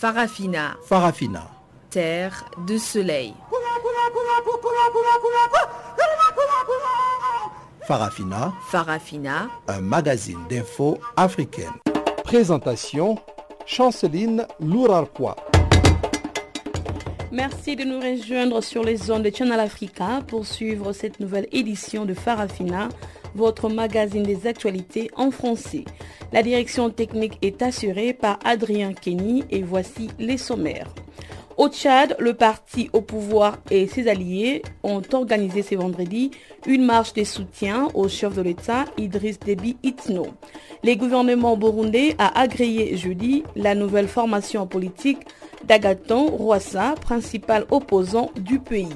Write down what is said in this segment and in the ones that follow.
Farafina. Farafina. Terre de soleil. Farafina. Farafina. Un magazine d'infos africaine. Présentation Chanceline Lourarquois. Merci de nous rejoindre sur les zones de Channel Africa pour suivre cette nouvelle édition de Farafina, votre magazine des actualités en français. La direction technique est assurée par Adrien Kenny et voici les sommaires. Au Tchad, le parti au pouvoir et ses alliés ont organisé ce vendredi une marche de soutien au chef de l'État Idriss Déby Itno. Le gouvernement burundais a agréé jeudi la nouvelle formation politique d'Agaton Rwassa, principal opposant du pays.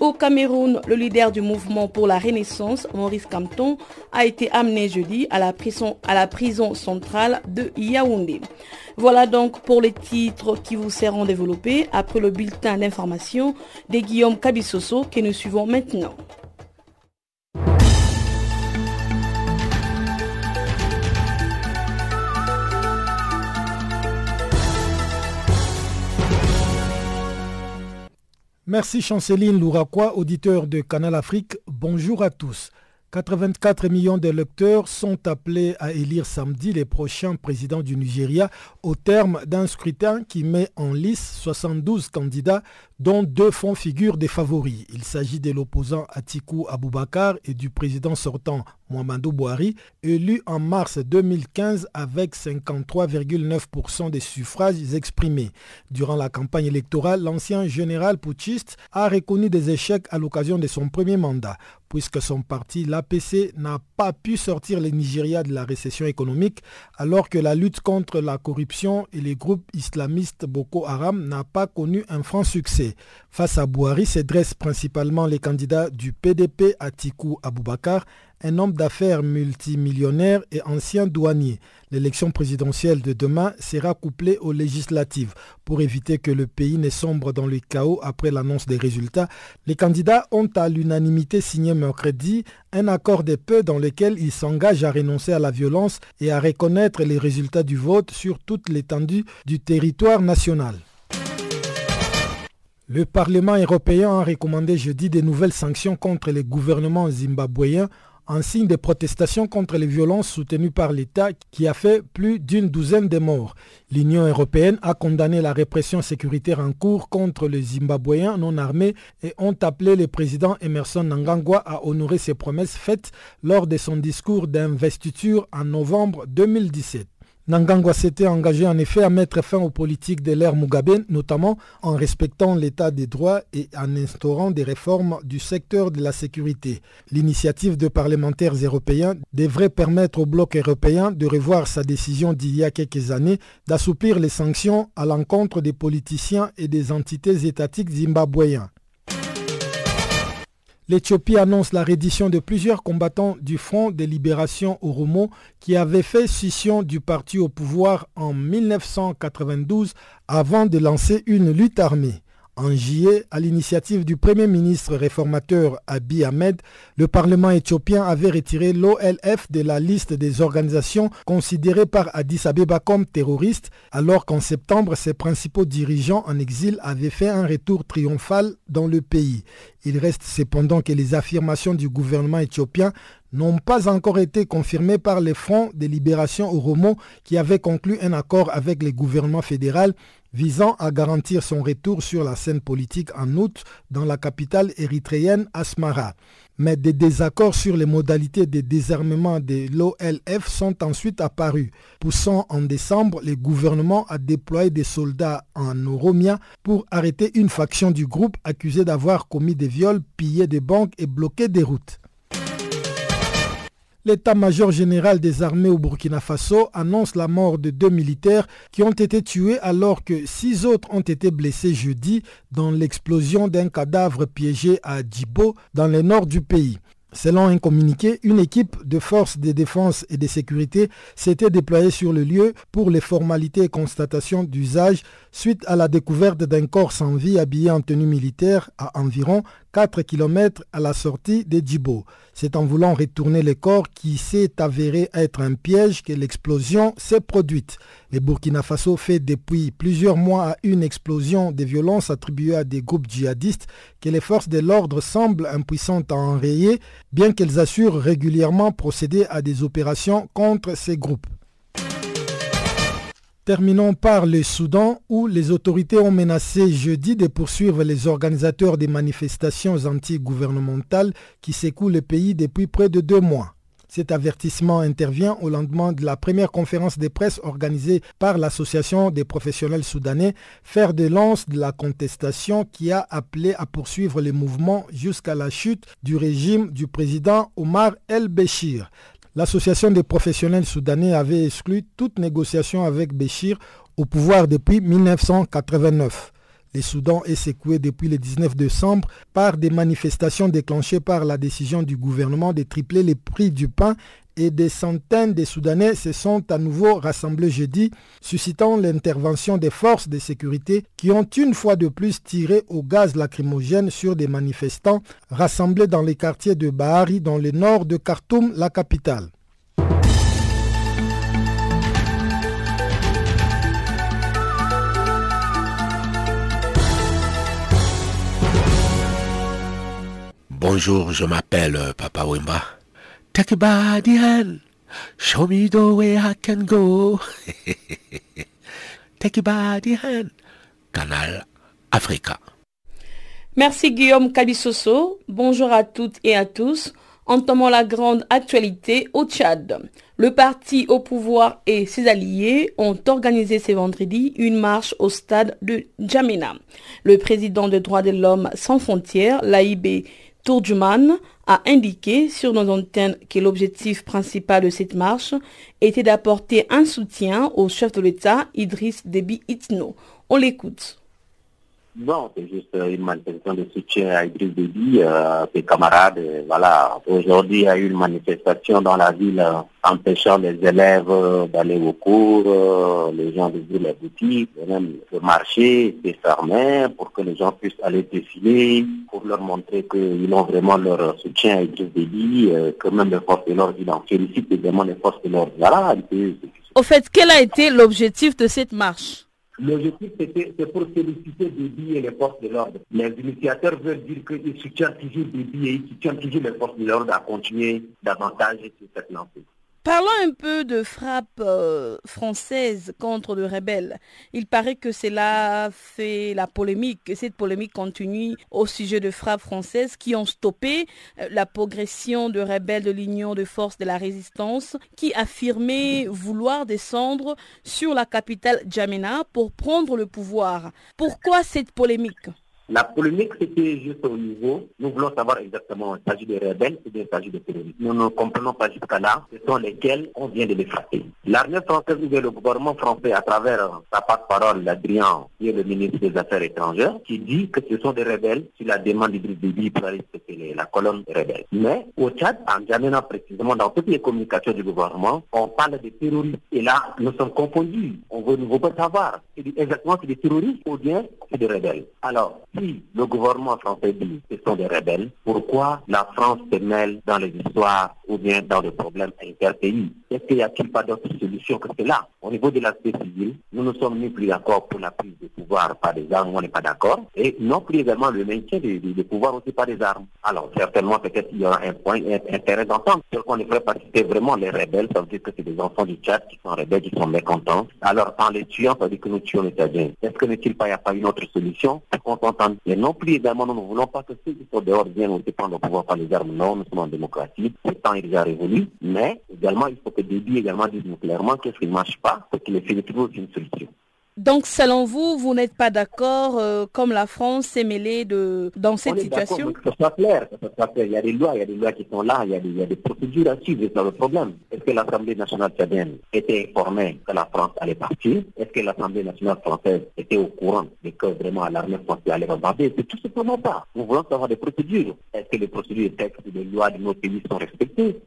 Au Cameroun, le leader du mouvement pour la Renaissance, Maurice Campton, a été amené jeudi à la prison, centrale de Yaoundé. Voilà donc pour les titres qui vous seront développés après le bulletin d'information de Guillaume Cabissoso que nous suivons maintenant. Merci Chanceline Louraquois, auditeur de Canal Afrique. Bonjour à tous. 84 millions de lecteurs sont appelés à élire samedi les prochains présidents du Nigeria au terme d'un scrutin qui met en lice 72 candidats dont deux font figure des favoris. Il s'agit de l'opposant Atiku Abubakar et du président sortant Mohamedou Bouhari, élu en mars 2015 avec 53,9% des suffrages exprimés. Durant la campagne électorale, l'ancien général putschiste a reconnu des échecs à l'occasion de son premier mandat, puisque son parti, l'APC, n'a pas pu sortir le Nigeria de la récession économique, alors que la lutte contre la corruption et les groupes islamistes Boko Haram n'a pas connu un franc succès. Face à Bouhari se dressent principalement les candidats du PDP Atiku Abubakar, un homme d'affaires multimillionnaire et ancien douanier. L'élection présidentielle de demain sera couplée aux législatives. Pour éviter que le pays ne sombre dans le chaos après l'annonce des résultats, les candidats ont à l'unanimité signé mercredi un accord de paix dans lequel ils s'engagent à renoncer à la violence et à reconnaître les résultats du vote sur toute l'étendue du territoire national. Le Parlement européen a recommandé jeudi de nouvelles sanctions contre les gouvernements zimbabwéens en signe de protestation contre les violences soutenues par l'État qui a fait plus d'une douzaine de morts. L'Union européenne a condamné la répression sécuritaire en cours contre les Zimbabwéens non armés et ont appelé le président Emerson Nangangwa à honorer ses promesses faites lors de son discours d'investiture en novembre 2017. Nangangwa s'était engagé en effet à mettre fin aux politiques de l'ère Mugabe, notamment en respectant l'état des droits et en instaurant des réformes du secteur de la sécurité. L'initiative de parlementaires européens devrait permettre au bloc européen de revoir sa décision d'il y a quelques années d'assouplir les sanctions à l'encontre des politiciens et des entités étatiques zimbabwéens. L'Éthiopie annonce la reddition de plusieurs combattants du Front de libération Oromo qui avaient fait scission du parti au pouvoir en 1992 avant de lancer une lutte armée. En juillet, à l'initiative du Premier ministre réformateur Abiy Ahmed, le Parlement éthiopien avait retiré l'OLF de la liste des organisations considérées par Addis Abeba comme terroristes, alors qu'en septembre, ses principaux dirigeants en exil avaient fait un retour triomphal dans le pays. Il reste cependant que les affirmations du gouvernement éthiopien n'ont pas encore été confirmées par les fronts de libération Oromo qui avaient conclu un accord avec le gouvernement fédéral visant à garantir son retour sur la scène politique en août dans la capitale érythréenne Asmara. Mais des désaccords sur les modalités de désarmement de l'OLF sont ensuite apparus, poussant en décembre le gouvernement à déployer des soldats en Oromia pour arrêter une faction du groupe accusée d'avoir commis des viols, pillé des banques et bloqué des routes. L'état-major général des armées au Burkina Faso annonce la mort de deux militaires qui ont été tués alors que six autres ont été blessés jeudi dans l'explosion d'un cadavre piégé à Djibo dans le nord du pays. Selon un communiqué, une équipe de forces de défense et de sécurité s'était déployée sur le lieu pour les formalités et constatations d'usage suite à la découverte d'un corps sans vie habillé en tenue militaire à environ 4 km à la sortie de Djibo. C'est en voulant retourner le corps qui s'est avéré être un piège que l'explosion s'est produite. Le Burkina Faso fait depuis plusieurs mois à une explosion de violences attribuées à des groupes djihadistes que les forces de l'ordre semblent impuissantes à enrayer, bien qu'elles assurent régulièrement procéder à des opérations contre ces groupes. Terminons par le Soudan où les autorités ont menacé jeudi de poursuivre les organisateurs des manifestations anti-gouvernementales qui secouent le pays depuis près de deux mois. Cet avertissement intervient au lendemain de la première conférence de presse organisée par l'Association des professionnels soudanais, faire de lance de la contestation qui a appelé à poursuivre les mouvements jusqu'à la chute du régime du président Omar el-Béchir. L'association des professionnels soudanais avait exclu toute négociation avec Béchir au pouvoir depuis 1989. Le Soudan est secoué depuis le 19 décembre par des manifestations déclenchées par la décision du gouvernement de tripler les prix du pain et des centaines de Soudanais se sont à nouveau rassemblés jeudi, suscitant l'intervention des forces de sécurité qui ont une fois de plus tiré au gaz lacrymogène sur des manifestants rassemblés dans les quartiers de Bahari dans le nord de Khartoum, la capitale. Bonjour, je m'appelle Papa Wimba. Take a body hand. Show me the way I can go. Take a body hand. Canal Africa. Merci Guillaume Kabisoso. Bonjour à toutes et à tous. Entamons la grande actualité au Tchad. Le parti au pouvoir et ses alliés ont organisé ce vendredi une marche au stade de Djamena. Le président de droits de l'homme sans frontières, l'AIB Tourduman, a indiqué sur nos antennes que l'objectif principal de cette marche était d'apporter un soutien au chef de l'État, Idriss Déby Itno. On l'écoute. Bon, c'est juste une manifestation de soutien à Idriss Déby, euh, ses camarades. Voilà, aujourd'hui, il y a eu une manifestation dans la ville euh, empêchant les élèves euh, d'aller au cours, euh, les gens d'ouvrir les boutiques, même le marché s'est fermé pour que les gens puissent aller défiler, pour leur montrer qu'ils ont vraiment leur soutien à Idriss Déby, euh, que même les forces de l'ordre, ils en félicitent également les forces de l'ordre. Voilà, Au fait, quel a été l'objectif de cette marche? L'objectif, c'est pour féliciter Déby et les forces de l'ordre. Les initiateurs veulent dire qu'ils soutiennent toujours Déby et ils soutiennent toujours les forces de l'ordre à continuer davantage sur cette lancée. Parlons un peu de frappe euh, française contre le rebelle. Il paraît que cela fait la polémique, et cette polémique continue au sujet de frappes françaises qui ont stoppé euh, la progression de rebelles de l'Union de forces de la résistance qui affirmaient vouloir descendre sur la capitale Djamena pour prendre le pouvoir. Pourquoi cette polémique? La polémique, c'était juste au niveau, nous voulons savoir exactement, il s'agit de rebelles ou bien il s'agit de terroristes. Nous ne comprenons pas jusqu'à là, ce sont lesquels on vient de les frapper. L'armée française ou le gouvernement français, à travers sa porte-parole, l'Adrien, qui est le ministre des Affaires étrangères, qui dit que ce sont des rebelles sur la demande d'Idriss Déby pour la colonne rebelle. Mais au Tchad, en Djamena précisément, dans toutes les communications du gouvernement, on parle de terroristes. Et là, nous sommes confondus. On veut, veut pas savoir. Exactement c'est des terroristes ou bien c'est des rebelles. Alors, si le gouvernement français dit que ce sont des rebelles, pourquoi la France se mêle dans les histoires ou bien dans les problèmes interpays? Est-ce qu'il n'y a-t-il pas d'autre solution que cela? Au niveau de l'aspect civil, nous ne sommes ni plus d'accord pour la prise de pouvoir par des armes, on n'est pas d'accord, et non plus également le maintien des de, pouvoirs aussi par des armes. Alors, certainement, peut-être il y aura un point, un intérêt d'entendre. Ce qu'on ne ferait pas citer vraiment les rebelles, ça veut dire que c'est des enfants du Tchad qui sont rebelles, qui sont mécontents. Alors, en les tuant, ça veut dire que nous tuons les Tchadiens. Est-ce que n'est-il pas, il n'y a pas une autre solution? Qu'on Et non plus également, nous ne voulons pas que ceux qui sont dehors viennent aussi prendre le pouvoir par les armes. Non, nous sommes en démocratie. Le temps est déjà révolu. Mais également, il faut que Déby également dise clairement qu'est-ce qui ne marche pas, parce qu'il est fait toujours une solution. Donc, selon vous, vous n'êtes pas d'accord euh, comme la France s'est mêlée de, dans cette On est d'accord, situation? que ce soit clair, que ce soit clair. Il y a des lois, il y a des lois qui sont là, il y a des, il y a des procédures à suivre, c'est le problème. Est-ce que l'Assemblée nationale tchadienne était informée que la France allait partir? Est-ce que l'Assemblée nationale française était au courant de que vraiment l'armée française allait bombarder C'est tout simplement pas. Nous voulons savoir des procédures. Est-ce que les procédures, les textes, les lois de nos pays sont respectés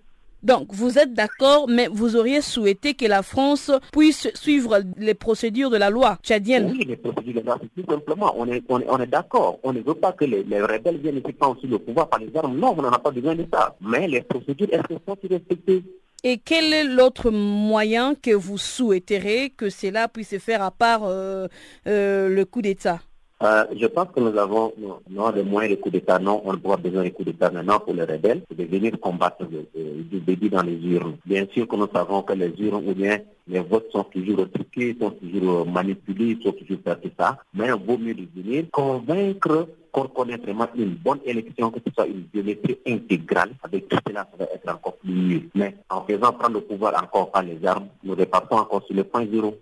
Donc, vous êtes d'accord, mais vous auriez souhaité que la France puisse suivre les procédures de la loi tchadienne Oui, les procédures de la loi, tout simplement. On est, on est, on est d'accord. On ne veut pas que les, les rebelles viennent ici prendre aussi le pouvoir par les armes. Non, on n'en a pas besoin de ça. Mais les procédures, qu'elles sont respectées et quel est l'autre moyen que vous souhaiterez que cela puisse se faire à part euh, euh, le coup d'État? Euh, je pense que nous avons non, les moyens de coup d'État. Non, on pas besoin de coup d'État maintenant pour les rebelles, c'est de venir combattre du débit dans les urnes. Bien sûr que nous savons que les urnes ou bien les votes sont toujours truqués, sont toujours manipulés, sont toujours tout ça. Mais il vaut mieux de venir convaincre qu'on connaît vraiment une bonne élection, que ce soit une biométrie intégrale. Avec tout cela, ça va être encore plus mieux. Mais en faisant prendre le pouvoir encore par les armes, nous repartons encore sur le point zéro.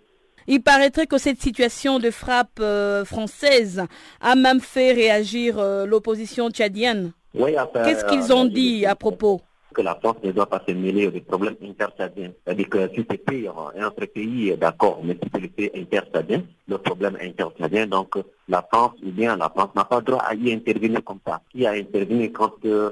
Il paraîtrait que cette situation de frappe euh, française a même fait réagir euh, l'opposition tchadienne. Oui, Qu'est-ce qu'ils ont dit à propos? Que la France ne doit pas se mêler aux problèmes interstadiens. C'est-à-dire que si c'est pays, un autre pays d'accord, mais si c'est le pays interstadien, le problème interstadien, donc la France ou bien la France n'a pas le droit à y intervenir comme ça. Qui a intervenu quand, euh,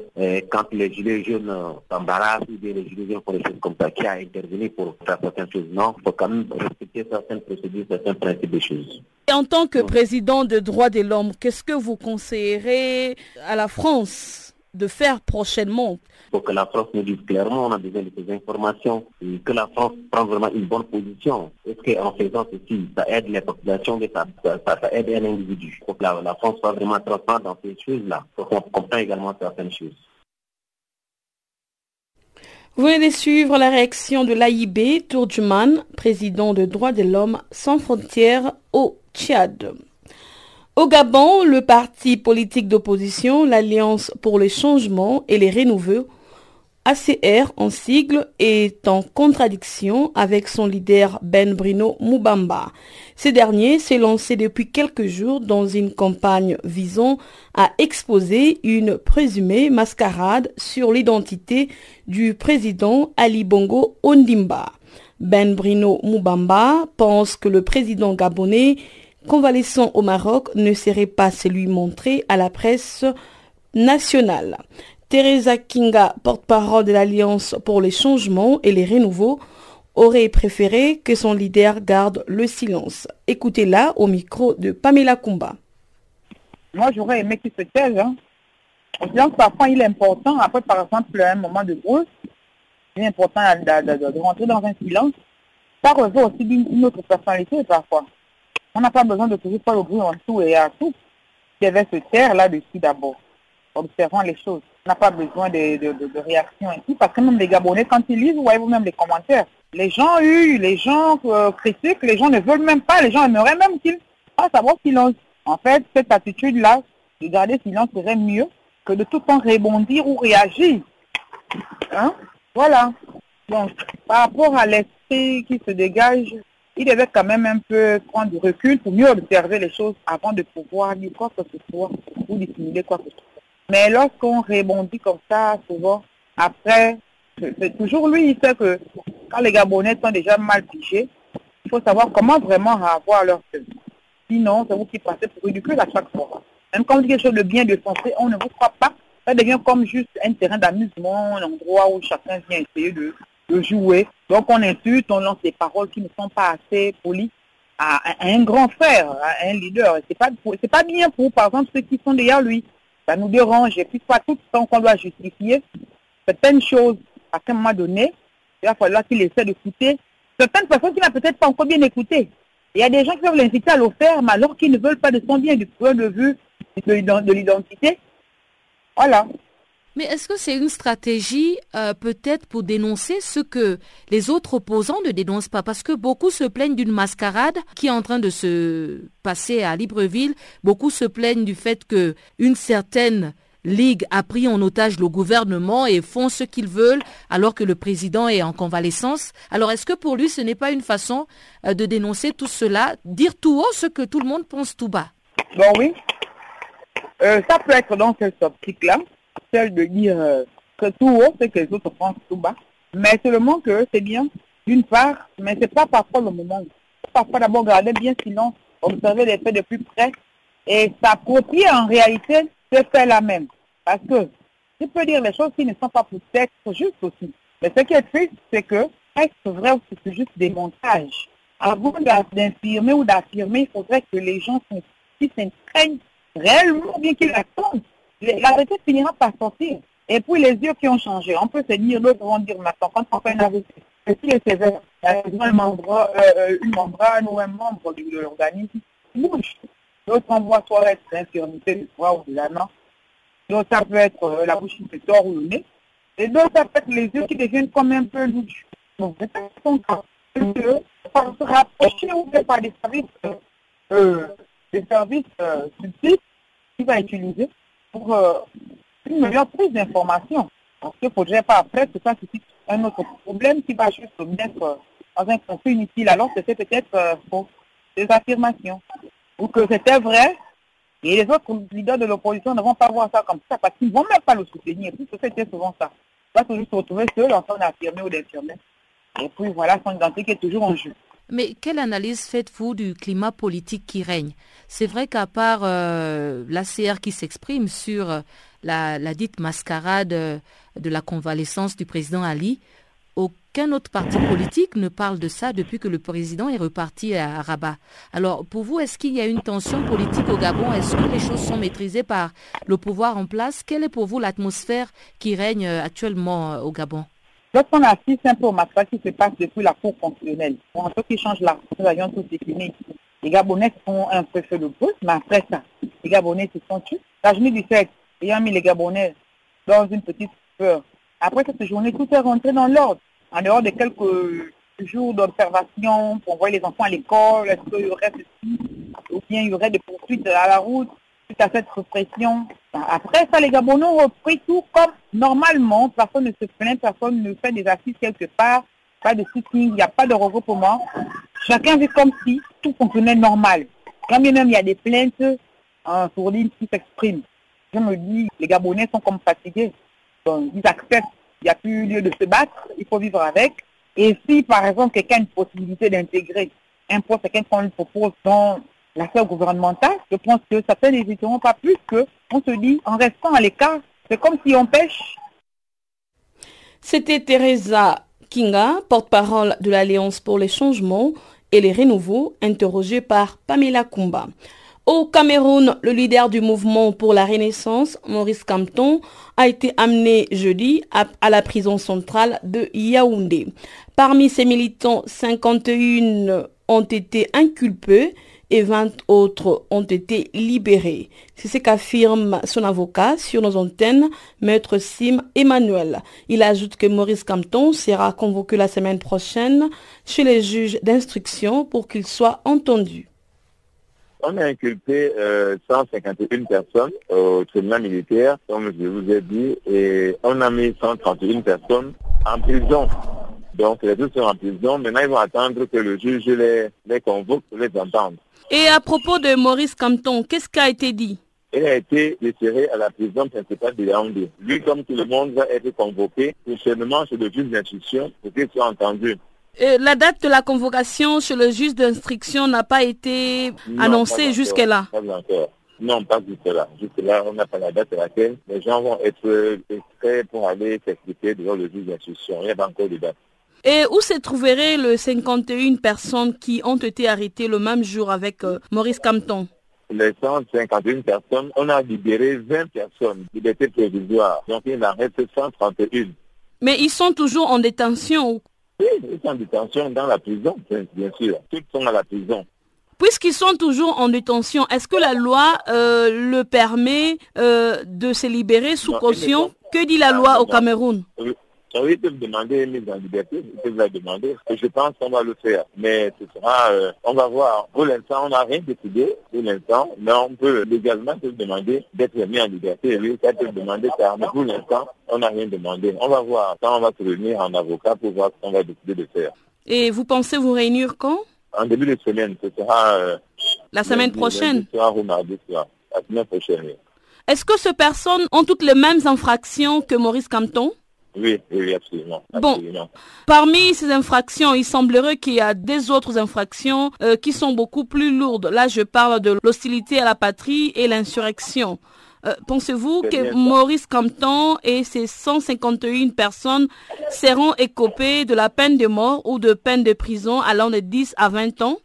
quand les gilets jaunes s'embarrassent ou bien les gilets jaunes font des choses comme ça? Qui a intervenu pour faire certaines choses? Non, il faut quand même respecter certaines procédures, certains principes des choses. Et en tant que président de droits de l'homme, qu'est-ce que vous conseillerez à la France? De faire prochainement pour que la France nous dise clairement, on a besoin de ces informations, et que la France prenne vraiment une bonne position. Est-ce qu'en faisant ceci, ça aide les populations, de ça, ça, aide un individu? Pour que la, France soit vraiment transparente dans ces choses-là, pour qu'on comprenne également certaines choses. Vous venez de suivre la réaction de l'AIB Tourjuman, président de Droits de l'Homme sans frontières au Tchad. Au Gabon, le parti politique d'opposition, l'Alliance pour les changements et les renouveaux, ACR en sigle est en contradiction avec son leader Ben Brino Mubamba. Ce dernier s'est lancé depuis quelques jours dans une campagne visant à exposer une présumée mascarade sur l'identité du président Ali Bongo Ondimba. Ben Brino Mubamba pense que le président gabonais convalescent au Maroc ne serait pas celui montré à la presse nationale. Teresa Kinga, porte-parole de l'Alliance pour les changements et les renouveaux, aurait préféré que son leader garde le silence. Écoutez-la au micro de Pamela Kumba. Moi, j'aurais aimé qu'il se taise. Hein. que parfois, il est important, après, par exemple, un moment de brousse, il est important de, rentrer dans un silence. Ça revêt aussi d'une autre personnalité, parfois. On n'a pas besoin de toujours le bruit en tout et à tout. Il devait se taire là-dessus d'abord, observant les choses. On n'a pas besoin de, de, ici, parce que même les Gabonais, quand ils lisent, vous voyez vous-même les commentaires. Les gens eu, les gens euh, critiquent, les gens ne veulent même pas, les gens aimeraient même qu'ils fassent savoir silence. En fait, cette attitude-là, de garder silence serait mieux que de tout temps rebondir ou réagir. Hein? Voilà. Donc, par rapport à l'esprit qui se dégage il devait quand même un peu prendre du recul pour mieux observer les choses avant de pouvoir dire quoi que ce soit ou dissimuler quoi que ce soit. Mais lorsqu'on rebondit comme ça, souvent, après, c'est toujours lui, il sait que quand les Gabonais sont déjà mal fichés, il faut savoir comment vraiment avoir leur feu. Sinon, c'est vous qui passez pour ridicule à chaque fois. Même quand on dit quelque chose de bien, de sensé, on ne vous croit pas. Ça devient comme juste un terrain d'amusement, un endroit où chacun vient essayer de de jouer. Donc on insulte, on lance des paroles qui ne sont pas assez polies à, un grand frère, à un leader. C'est pas pas bien pour par exemple ceux qui sont derrière lui. Ça nous dérange. Et puis pas tout le temps qu'on doit justifier certaines choses à un moment donné. Il va falloir qu'il essaie d'écouter certaines personnes qui n'ont peut-être pas encore bien écouté. Il y a des gens qui peuvent l'inciter à le faire, mais alors qu'ils ne veulent pas de son bien du point de vue de l'identité. Voilà. Mais est-ce que c'est une stratégie euh, peut-être pour dénoncer ce que les autres opposants ne dénoncent pas? Parce que beaucoup se plaignent d'une mascarade qui est en train de se passer à Libreville. Beaucoup se plaignent du fait que une certaine Ligue a pris en otage le gouvernement et font ce qu'ils veulent alors que le président est en convalescence. Alors est-ce que pour lui ce n'est pas une façon euh, de dénoncer tout cela, dire tout haut ce que tout le monde pense tout bas? Bon oui, euh, ça peut être dans cette optique-là celle de dire euh, que tout haut, c'est que les autres pensent tout bas. Mais seulement que c'est bien, d'une part, mais c'est pas parfois le moment. Parfois d'abord garder bien silence, observer les faits de plus près et s'approprier en réalité ce fait la même. Parce que tu peux dire les choses qui ne sont pas peut-être justes aussi. Mais ce qui est triste, c'est que est-ce vrai ou c'est juste des montages Avant d'infirmer ou d'affirmer, il faudrait que les gens s'imprègnent réellement, bien qu'ils attendent. La vérité finira par sortir. Et puis les yeux qui ont changé, on peut se dire, d'autres vont dire maintenant, quand on fait une AVC, si les sévère, une membrane, euh, une membrane ou un membre de l'organisme bouge? D'autres on voit soit l'infirmité du foie ou de la main. D'autres ça peut être euh, la bouche qui se tord ou le nez. Et d'autres ça peut être les yeux qui deviennent comme un peu louches. Donc c'est son cas. Pour se rapprocher ou par des services, euh, des services euh, subtils qu'il va utiliser pour euh, une meilleure prise d'information. Parce qu'il ne faudrait pas après que ça suscite un autre problème qui va juste mettre dans un conflit inutile alors que c'est peut-être euh, des affirmations. Ou que c'était vrai et les autres leaders de l'opposition ne vont pas voir ça comme ça parce qu'ils ne vont même pas le soutenir. Puisque c'était souvent ça. Il va toujours se retrouver seul en train d'affirmer ou d'infirmer. Et puis voilà son identité est toujours en jeu. Mais quelle analyse faites-vous du climat politique qui règne? C'est vrai qu'à part euh, l'ACR qui s'exprime sur euh, la, la, dite mascarade euh, de la convalescence du président Ali, aucun autre parti politique ne parle de ça depuis que le président est reparti à Rabat. Alors pour vous, est-ce qu'il y a une tension politique au Gabon? Est-ce que les choses sont maîtrisées par le pouvoir en place? Quelle est pour vous l'atmosphère qui règne actuellement au Gabon? Lorsqu'on assiste un peu au massacre qui se passe depuis la cour fonctionnelle, pour ceux qui changent la avions tout fini. Les Gabonais font un peu fait le pouce, mais après ça, les Gabonais se sont tués. La journée du 7, ayant mis les Gabonais dans une petite peur. Après cette journée, tout est rentré dans l'ordre. En dehors de quelques jours d'observation pour envoyer les enfants à l'école, est-ce qu'il y aurait ceci, ou bien il y aurait des poursuites à la route? À cette répression. Après ça, les Gabonais ont repris tout comme normalement. Personne ne se plaint, personne ne fait des assises quelque part, pas de soutien, il n'y a pas de regroupement. Chacun vit comme si tout fonctionnait normal. Quand bien même il y a des plaintes en sourdine qui s'expriment. Je me dis, les Gabonais sont comme fatigués. Ils acceptent, il n'y a plus lieu de se battre, il faut vivre avec. Et si, par exemple, quelqu'un a une possibilité d'intégrer un poste, quelqu'un qu'on lui propose dans l'affaire gouvernementale, je pense que certains n'hésiteront pas plus que on se dit, en restant à l'écart, c'est comme si on pêche. C'était Teresa Kinga, porte-parole de l'Alliance pour les changements et les renouveaux, interrogée par Pamela Kumba. Au Cameroun, le leader du mouvement pour la Renaissance, Maurice Campton, a été amené jeudi à, à, la prison centrale de Yaoundé. Parmi ses militants, 51 ont été inculpés et 20 autres ont été libérés. C'est ce qu'affirme son avocat sur nos antennes, Maître Sim Emmanuel. Il ajoute que Maurice Campton sera convoqué la semaine prochaine chez les juges d'instruction pour qu'il soit entendu. On a inculpé euh, 151 personnes au tribunal militaire, comme je vous ai dit, et on a mis 131 personnes en prison. Donc les deux sont en prison. Maintenant, ils vont attendre que le juge les, les convoque pour les entendre. Et à propos de Maurice Campton, qu'est-ce qui a été dit? Il a été déféré à la prison principale de Yaoundé. Lui, comme tout le monde, va être convoqué prochainement chez le juge d'instruction pour qu'il soit entendu. Et la date de la convocation chez le juge d'instruction n'a pas été Non, annoncée jusque-là. Pas encore. Non, pas jusque-là. Jusque-là, on n'a pas la date à laquelle les gens vont être extraits pour aller s'expliquer devant le juge d'instruction. Il n'y a pas encore de date. Et où se trouveraient les 51 personnes qui ont été arrêtées le même jour avec euh, Maurice Campton? Les 151 personnes, on a libéré 20 personnes, liberté provisoire. Donc il en reste 131. Mais ils sont toujours en détention. Oui, ils sont en détention dans la prison, bien sûr. Tous sont à la prison. Puisqu'ils sont toujours en détention, est-ce que la loi euh, le permet euh, de se libérer sous Non, caution? Que dit la loi au. Cameroun? Oui. Oui, ils peuvent demander une mise en liberté, ils peuvent la demander. Et je pense qu'on va le faire. Mais ce sera, euh, on va voir. Pour l'instant, on n'a rien décidé. Pour l'instant, mais on peut légalement se demander d'être mis en liberté. Lui, ça peut demander ça. Mais pour l'instant, on n'a rien demandé. On va voir. Quand on va se réunir en avocat pour voir ce qu'on va décider de faire. Et vous pensez vous réunir quand? En début de semaine, ce sera... euh, La semaine prochaine soir ou mardi soir. La semaine prochaine, oui. Est-ce que ces personnes ont toutes les mêmes infractions que Maurice Campton? Oui, oui, absolument. Bon. Parmi ces infractions, il semblerait qu'il y a des autres infractions euh, qui sont beaucoup plus lourdes. Là, je parle de l'hostilité à la patrie et l'insurrection. Euh, pensez-vous que Maurice Campton et ses 151 personnes seront écopés de la peine de mort ou de peine de prison allant de 10 à 20 ans?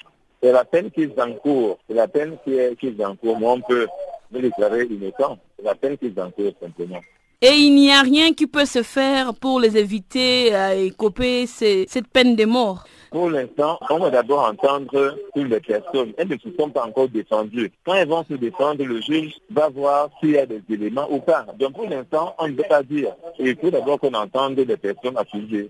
C'est la peine qu'ils encourent. C'est la peine qu'ils encourent. Moi, on peut me déclarer innocent. C'est la peine qu'ils encourent simplement. Et il n'y a rien qui peut se faire pour les éviter à écoper cette peine de mort. Pour l'instant, on va d'abord entendre toutes les personnes. Elles ne se sont pas encore défendues. Quand elles vont se défendre, le juge va voir s'il y a des éléments ou pas. Donc pour l'instant, on ne peut pas dire. Il faut d'abord qu'on entende les personnes accusées.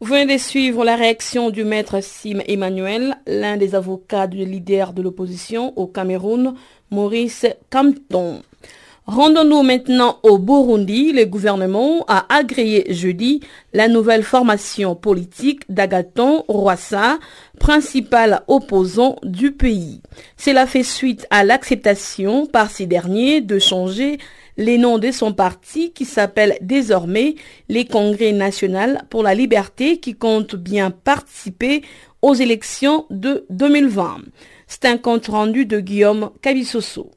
Vous venez de suivre la réaction du maître Sim Emmanuel, l'un des avocats du leader de l'opposition au Cameroun, Maurice Campton. Rendons-nous maintenant au Burundi. Le gouvernement a agréé jeudi la nouvelle formation politique d'Agaton Rwasa, principal opposant du pays. Cela fait suite à l'acceptation par ces derniers de changer les noms de son parti qui s'appelle désormais les Congrès national pour la liberté qui compte bien participer aux élections de 2020. C'est un compte rendu de Guillaume Cabissoso.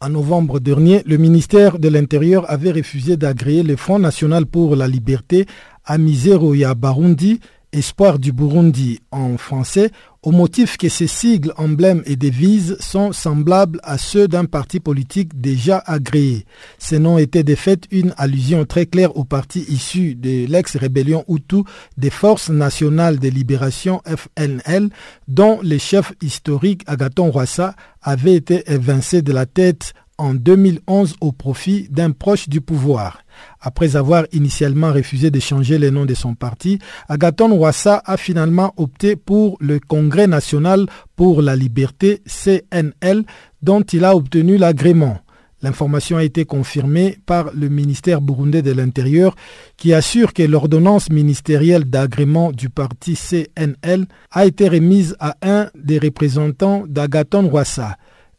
En novembre dernier, le ministère de l'Intérieur avait refusé d'agréer le Front national pour la liberté à Miseroya Barundi, Espoir du Burundi en français, au motif que ces sigles, emblèmes et devises sont semblables à ceux d'un parti politique déjà agréé. Ces noms étaient de fait une allusion très claire au parti issu de l'ex-rébellion Hutu des Forces nationales de libération FNL, dont le chef historique Agaton Rwassa avait été évincé de la tête en 2011 au profit d'un proche du pouvoir. Après avoir initialement refusé de changer le nom de son parti, Agaton Ouassa a finalement opté pour le Congrès national pour la liberté CNL dont il a obtenu l'agrément. L'information a été confirmée par le ministère burundais de l'Intérieur qui assure que l'ordonnance ministérielle d'agrément du parti CNL a été remise à un des représentants d'Agaton Ouassa.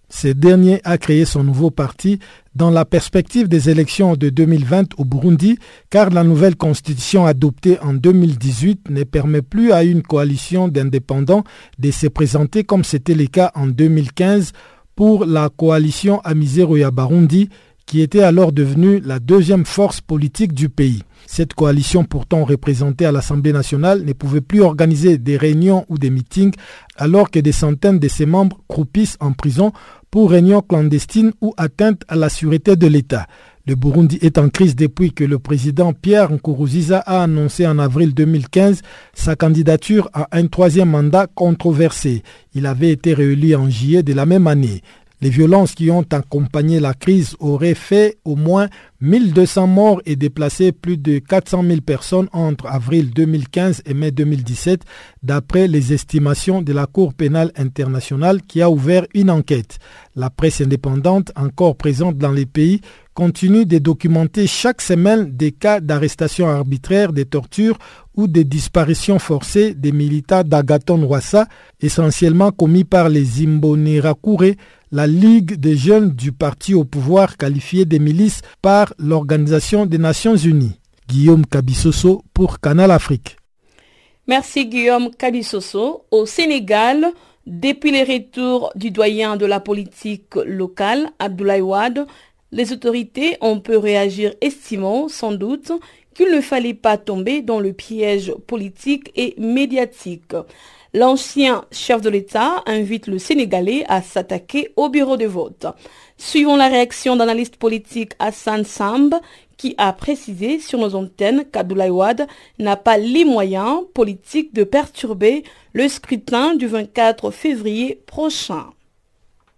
Ce dernier a créé son nouveau parti dans la perspective des élections de 2020 au Burundi, car la nouvelle constitution adoptée en 2018 ne permet plus à une coalition d'indépendants de se présenter comme c'était le cas en 2015 pour la coalition Amiseroya Barundi, qui était alors devenue la deuxième force politique du pays. Cette coalition, pourtant représentée à l'Assemblée nationale, ne pouvait plus organiser des réunions ou des meetings alors que des centaines de ses membres croupissent en prison pour réunions clandestines ou atteinte à la sûreté de l'État. Le Burundi est en crise depuis que le président Pierre Nkuruziza a annoncé en avril 2015 sa candidature à un troisième mandat controversé. Il avait été réélu en juillet de la même année. Les violences qui ont accompagné la crise auraient fait au moins 1200 morts et déplacé plus de 400 000 personnes entre avril 2015 et mai 2017, d'après les estimations de la Cour pénale internationale qui a ouvert une enquête. La presse indépendante, encore présente dans les pays, continue de documenter chaque semaine des cas d'arrestation arbitraire, de tortures ou de disparitions forcées des militants d'Agaton Rwassa, essentiellement commis par les Imbonerakure, la Ligue des jeunes du parti au pouvoir qualifié des milices par l'Organisation des Nations Unies. Guillaume Kabissoso pour Canal Afrique. Merci Guillaume Kabissoso. Au Sénégal, depuis les retours du doyen de la politique locale, Abdoulaye Wade, les autorités ont pu réagir estimant sans doute qu'il ne fallait pas tomber dans le piège politique et médiatique. L'ancien chef de l'État invite le Sénégalais à s'attaquer au bureau de vote. Suivons la réaction d'analyste politique Hassan Samb qui a précisé sur nos antennes qu'Abdoulaye Wade n'a pas les moyens politiques de perturber le scrutin du 24 février prochain.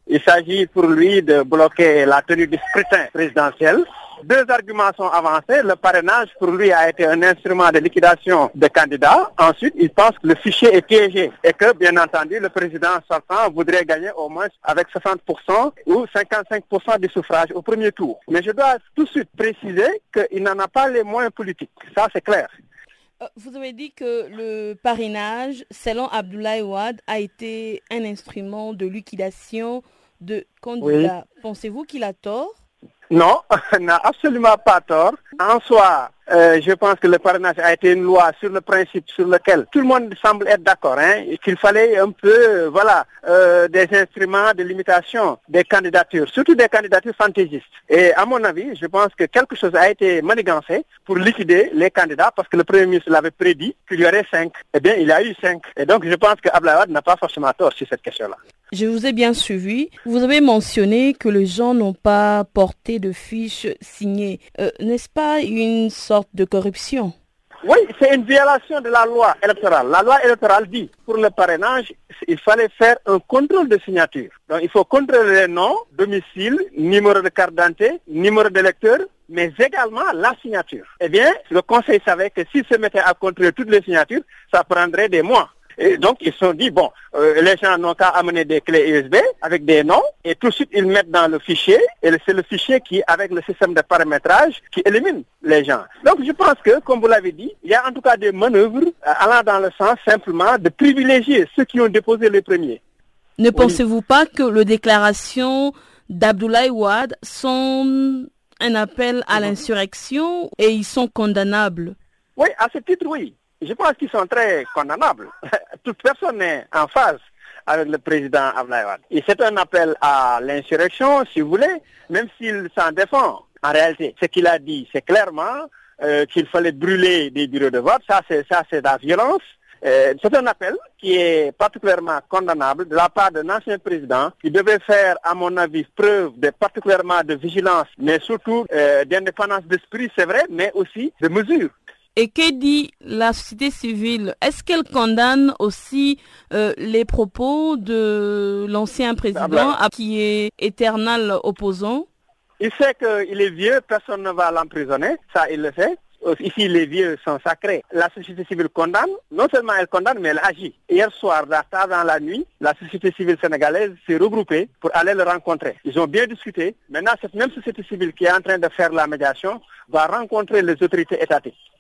Il s'agit pour lui de bloquer la tenue du scrutin présidentiel deux arguments sont avancés. Le parrainage, pour lui, a été un instrument de liquidation de candidats. Ensuite, il pense que le fichier est piégé et que, bien entendu, le président sortant voudrait gagner au moins avec 60% ou 55% du suffrage au premier tour. Mais je dois tout de suite préciser qu'il n'en a pas les moyens politiques. Ça, c'est clair. Euh, vous avez dit que le parrainage, selon Abdoulaye Ouad, a été un instrument de liquidation de candidats. Pensez-vous qu'il a tort? Non, n'a absolument pas tort. En soi, Euh, je pense que le parrainage a été une loi sur le principe sur lequel tout le monde semble être d'accord, hein, qu'il fallait un peu, voilà, euh, des instruments de limitation des candidatures, surtout des candidatures fantaisistes. Et à mon avis, je pense que quelque chose a été manigancé pour liquider les candidats parce que le Premier ministre l'avait prédit qu'il y aurait cinq. Eh bien, il y a eu cinq. Et donc, je pense que Ablaïwad n'a pas forcément tort sur cette question-là. Je vous ai bien suivi. Vous avez mentionné que les gens n'ont pas porté de fiches signées. Euh, n'est-ce pas une de corruption Oui, c'est une violation de la loi électorale. La loi électorale dit, pour le parrainage, il fallait faire un contrôle de signature. Donc, il faut contrôler les noms, domicile, numéro de carte d'identité, numéro d'électeur, mais également la signature. Eh bien, le Conseil savait que s'il se mettait à contrôler toutes les signatures, ça prendrait des mois. Et donc, ils se sont dit, bon, euh, les gens n'ont qu'à amener des clés USB avec des noms et tout de suite, ils mettent dans le fichier. Et c'est le fichier qui, avec le système de paramétrage, qui élimine les gens. Donc, je pense que, comme vous l'avez dit, il y a en tout cas des manœuvres euh, allant dans le sens simplement de privilégier ceux qui ont déposé les premiers. Ne pensez-vous pas que les déclarations d'Abdoulaye Wade sont un appel à l'insurrection et ils sont condamnables? Oui, à ce titre, oui je pense qu'ils sont très condamnables. Toute personne n'est en phase avec le président Ablaïwad. Et c'est un appel à l'insurrection, si vous voulez, même s'il s'en défend. En réalité, ce qu'il a dit, c'est clairement euh, qu'il fallait brûler des bureaux de vote. Ça, c'est ça, c'est la violence. Euh, c'est un appel qui est particulièrement condamnable de la part d'un ancien président qui devait faire, à mon avis, preuve de particulièrement de vigilance, mais surtout euh, d'indépendance d'esprit, c'est vrai, mais aussi de mesure. Et que dit la société civile? Est-ce qu'elle condamne aussi euh, les propos de l'ancien président qui est éternel opposant? Il sait qu'il est vieux, personne ne va l'emprisonner, ça il le sait. Ici, les vieux sont sacrés. La société civile condamne. Non seulement elle condamne, mais elle agit. Hier soir, tard dans la nuit, la société civile sénégalaise s'est regroupée pour aller le rencontrer. Ils ont bien discuté. Maintenant, cette même société civile qui est en train de faire la médiation va rencontrer les autorités étatiques.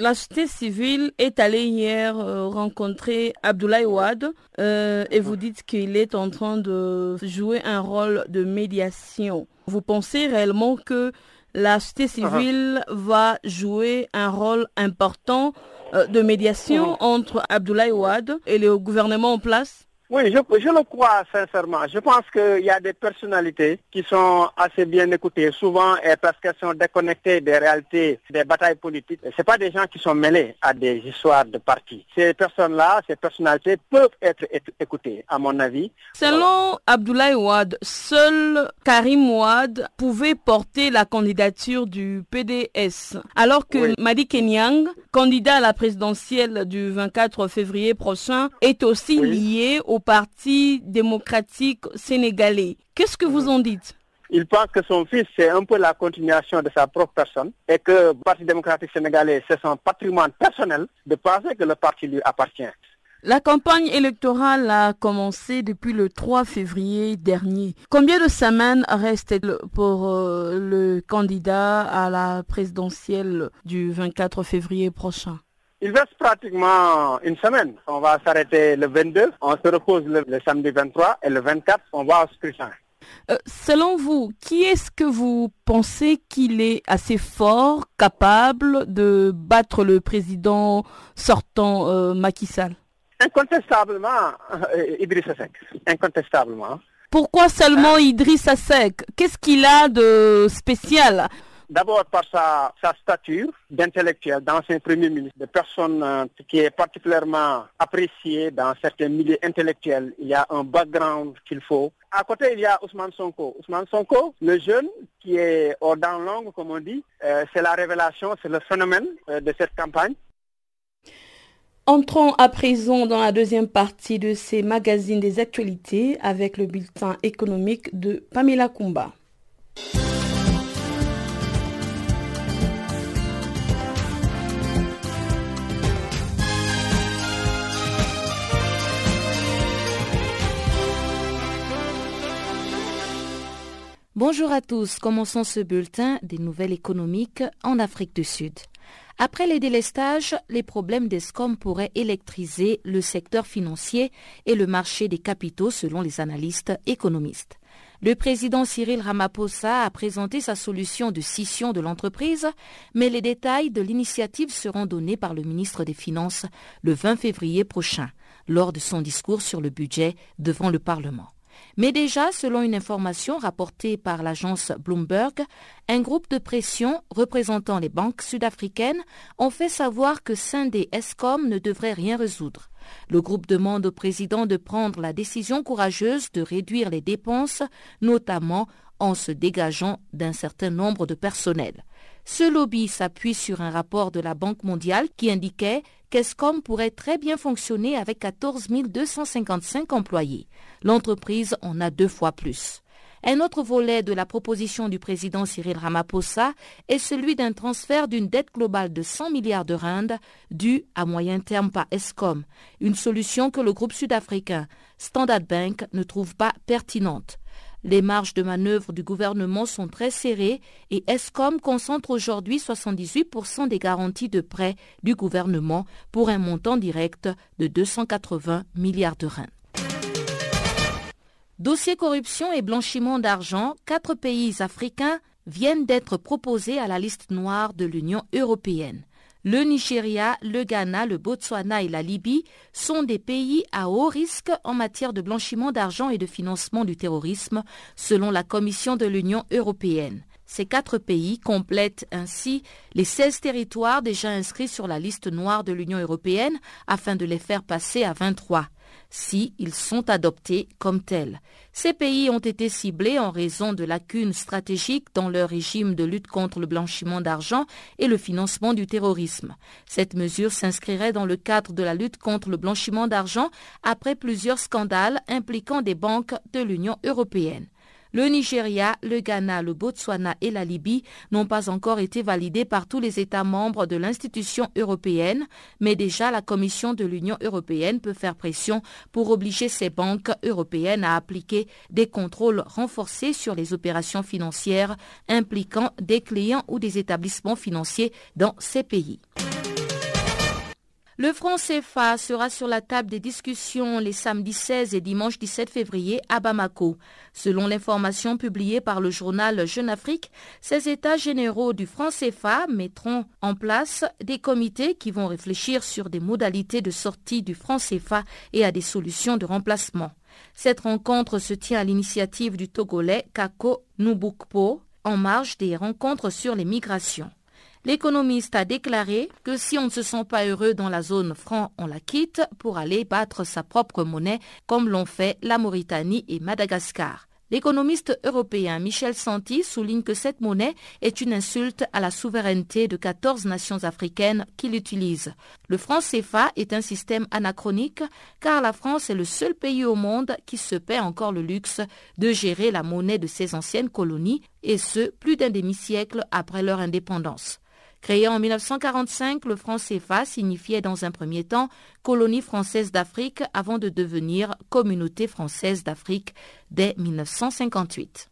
La société civile est allée hier euh, rencontrer Abdoulaye Wade euh, et vous dites qu'il est en train de jouer un rôle de médiation. Vous pensez réellement que la société uh-huh. civile va jouer un rôle important euh, de médiation entre Abdoulaye Wade et le gouvernement en place? Oui, je, je, le crois sincèrement. Je pense qu'il y a des personnalités qui sont assez bien écoutées, souvent parce qu'elles sont déconnectées des réalités des batailles politiques. Ce pas des gens qui sont mêlés à des histoires de partis. Ces personnes-là, ces personnalités peuvent être écoutées, à mon avis. Selon Abdoulaye Ouad, seul Karim Ouad pouvait porter la candidature du PDS, alors que Madi Kenyang, candidat à la présidentielle du 24 février prochain, est aussi lié au Parti démocratique sénégalais. Qu'est-ce que vous en dites? Il pense que son fils, c'est un peu la continuation de sa propre personne et que le Parti démocratique sénégalais, c'est son patrimoine personnel de penser que le parti lui appartient. La campagne électorale a commencé depuis le 3 février dernier. Combien de semaines restent pour euh, le candidat à la présidentielle du 24 février prochain? Il reste pratiquement une semaine. On va s'arrêter le 22, on se repose le, samedi 23 et le 24, on va au scrutin. Euh, selon vous, qui est-ce que vous pensez qu'il est assez fort, capable de battre le président sortant euh, Macky Sall? Incontestablement, euh, Idrissa Seck. Incontestablement. Pourquoi seulement Idrissa Seck? Qu'est-ce qu'il a de spécial? D'abord par sa, stature d'intellectuel, d'ancien Premier ministre, de personne euh, qui est particulièrement appréciée dans certains milieux intellectuels. Il y a un background qu'il faut. À côté, il y a Ousmane Sonko. Ousmane Sonko, le jeune qui est aux dents longues, comme on dit, euh, c'est la révélation, c'est le phénomène euh, de cette campagne. Entrons à présent dans la deuxième partie de ces magazines des actualités avec le bulletin économique de Pamela Kumba. Bonjour à tous, commençons ce bulletin des nouvelles économiques en Afrique du Sud. Après les délestages, les problèmes d'ESCOM pourraient électriser le secteur financier et le marché des capitaux selon les analystes économistes. Le président Cyril Ramaphosa a présenté sa solution de scission de l'entreprise, mais les détails de l'initiative seront donnés par le ministre des Finances le 20 février prochain, lors de son discours sur le budget devant le Parlement. Mais déjà, selon une information rapportée par l'agence Bloomberg, un groupe de pression représentant les banques sud-africaines ont fait savoir que Sindé Escom ne devrait rien résoudre. Le groupe demande au président de prendre la décision courageuse de réduire les dépenses, notamment en se dégageant d'un certain nombre de personnels. Ce lobby s'appuie sur un rapport de la Banque mondiale qui indiquait qu'Escom pourrait très bien fonctionner avec 14 255 employés. L'entreprise en a deux fois plus. Un autre volet de la proposition du président Cyril Ramaphosa est celui d'un transfert d'une dette globale de 100 milliards de rand due à moyen terme par ESCOM, une solution que le groupe sud-africain Standard Bank ne trouve pas pertinente. Les marges de manœuvre du gouvernement sont très serrées et ESCOM concentre aujourd'hui 78% des garanties de prêts du gouvernement pour un montant direct de 280 milliards de rand. Dossier corruption et blanchiment d'argent, quatre pays africains viennent d'être proposés à la liste noire de l'Union européenne. Le Nigeria, le Ghana, le Botswana et la Libye sont des pays à haut risque en matière de blanchiment d'argent et de financement du terrorisme, selon la Commission de l'Union européenne. Ces quatre pays complètent ainsi les 16 territoires déjà inscrits sur la liste noire de l'Union européenne afin de les faire passer à 23 si ils sont adoptés comme tels. Ces pays ont été ciblés en raison de lacunes stratégiques dans leur régime de lutte contre le blanchiment d'argent et le financement du terrorisme. Cette mesure s'inscrirait dans le cadre de la lutte contre le blanchiment d'argent après plusieurs scandales impliquant des banques de l'Union européenne. Le Nigeria, le Ghana, le Botswana et la Libye n'ont pas encore été validés par tous les États membres de l'institution européenne, mais déjà la Commission de l'Union européenne peut faire pression pour obliger ces banques européennes à appliquer des contrôles renforcés sur les opérations financières impliquant des clients ou des établissements financiers dans ces pays. Le franc CFA sera sur la table des discussions les samedis 16 et dimanche 17 février à Bamako. Selon l'information publiée par le journal Jeune Afrique, ces États généraux du franc CFA mettront en place des comités qui vont réfléchir sur des modalités de sortie du franc CFA et à des solutions de remplacement. Cette rencontre se tient à l'initiative du Togolais Kako Nubukpo en marge des rencontres sur les migrations. L'économiste a déclaré que si on ne se sent pas heureux dans la zone franc, on la quitte pour aller battre sa propre monnaie comme l'ont fait la Mauritanie et Madagascar. L'économiste européen Michel Santi souligne que cette monnaie est une insulte à la souveraineté de 14 nations africaines qui l'utilisent. Le franc CFA est un système anachronique car la France est le seul pays au monde qui se paie encore le luxe de gérer la monnaie de ses anciennes colonies et ce plus d'un demi-siècle après leur indépendance. Créé en 1945, le franc CFA signifiait dans un premier temps colonie française d'Afrique avant de devenir communauté française d'Afrique dès 1958.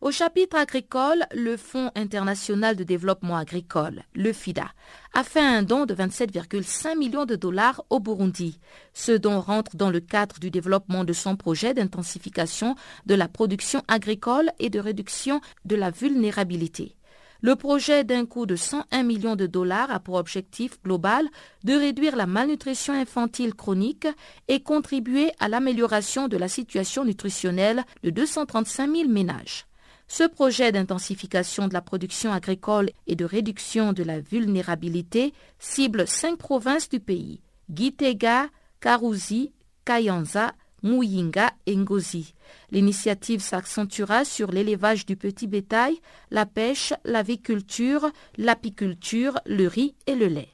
Au chapitre agricole, le Fonds international de développement agricole, le FIDA, a fait un don de 27,5 millions de dollars au Burundi. Ce don rentre dans le cadre du développement de son projet d'intensification de la production agricole et de réduction de la vulnérabilité. Le projet d'un coût de 101 millions de dollars a pour objectif global de réduire la malnutrition infantile chronique et contribuer à l'amélioration de la situation nutritionnelle de 235 000 ménages. Ce projet d'intensification de la production agricole et de réduction de la vulnérabilité cible cinq provinces du pays Gitega, Karuzi, Kayanza, Muyinga et Ngozi. L'initiative s'accentuera sur l'élevage du petit bétail, la pêche, l'aviculture, l'apiculture, le riz et le lait.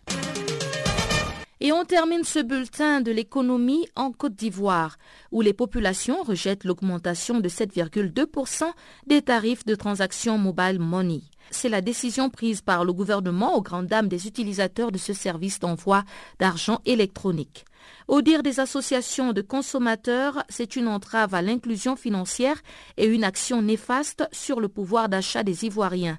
Et on termine ce bulletin de l'économie en Côte d'Ivoire, où les populations rejettent l'augmentation de 7,2% des tarifs de transaction mobile money. C'est la décision prise par le gouvernement aux grandes dames des utilisateurs de ce service d'envoi d'argent électronique. Au dire des associations de consommateurs, c'est une entrave à l'inclusion financière et une action néfaste sur le pouvoir d'achat des Ivoiriens.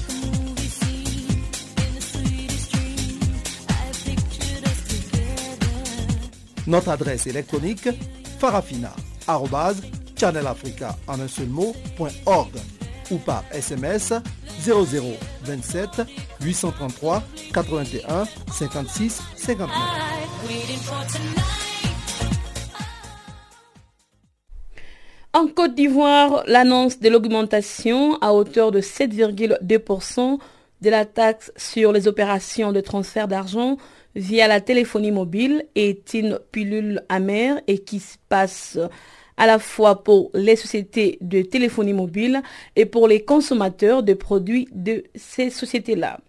Notre adresse électronique farafina.channelafrica en un seul ou par SMS 0027 833 81 56 59. En Côte d'Ivoire, l'annonce de l'augmentation à hauteur de 7,2% de la taxe sur les opérations de transfert d'argent via la téléphonie mobile est une pilule amère et qui se passe à la fois pour les sociétés de téléphonie mobile et pour les consommateurs de produits de ces sociétés-là.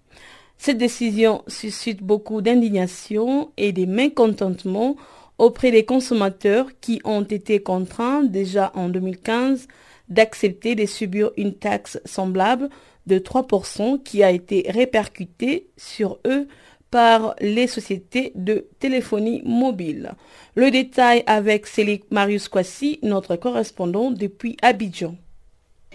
Cette décision suscite beaucoup d'indignation et de mécontentement auprès des consommateurs qui ont été contraints déjà en 2015 d'accepter de subir une taxe semblable de 3% qui a été répercutée sur eux par les sociétés de téléphonie mobile. Le détail avec Céline Marius Kwasi, notre correspondant depuis Abidjan.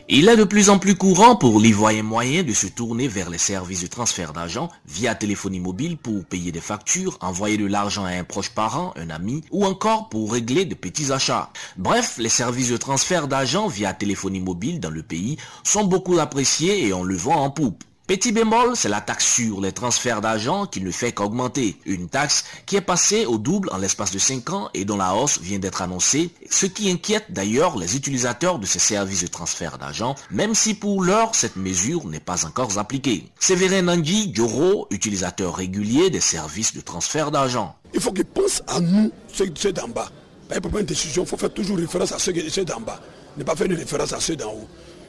Il est de plus en plus courant pour l'Ivoirien moyen de se tourner vers les services de transfert d'argent via téléphonie mobile pour payer des factures, envoyer de l'argent à un proche parent, un ami ou encore pour régler de petits achats. Bref, les services de transfert d'argent via téléphonie mobile dans le pays sont beaucoup appréciés et on le voit en poupe. Petit bémol, c'est la taxe sur les transferts d'argent qui ne fait qu'augmenter. Une taxe qui est passée au double en l'espace de 5 ans et dont la hausse vient d'être annoncée, ce qui inquiète d'ailleurs les utilisateurs de ces services de transfert d'argent, même si pour l'heure cette mesure n'est pas encore appliquée. Séverin Nandi Dioro, utilisateur régulier des services de transfert d'argent. Il faut qu'ils pensent à nous, ceux, d'en bas. Pour prendre une décision, il faut faire toujours référence à ceux, ceux d'en bas, ne pas faire une référence à ceux d'en haut.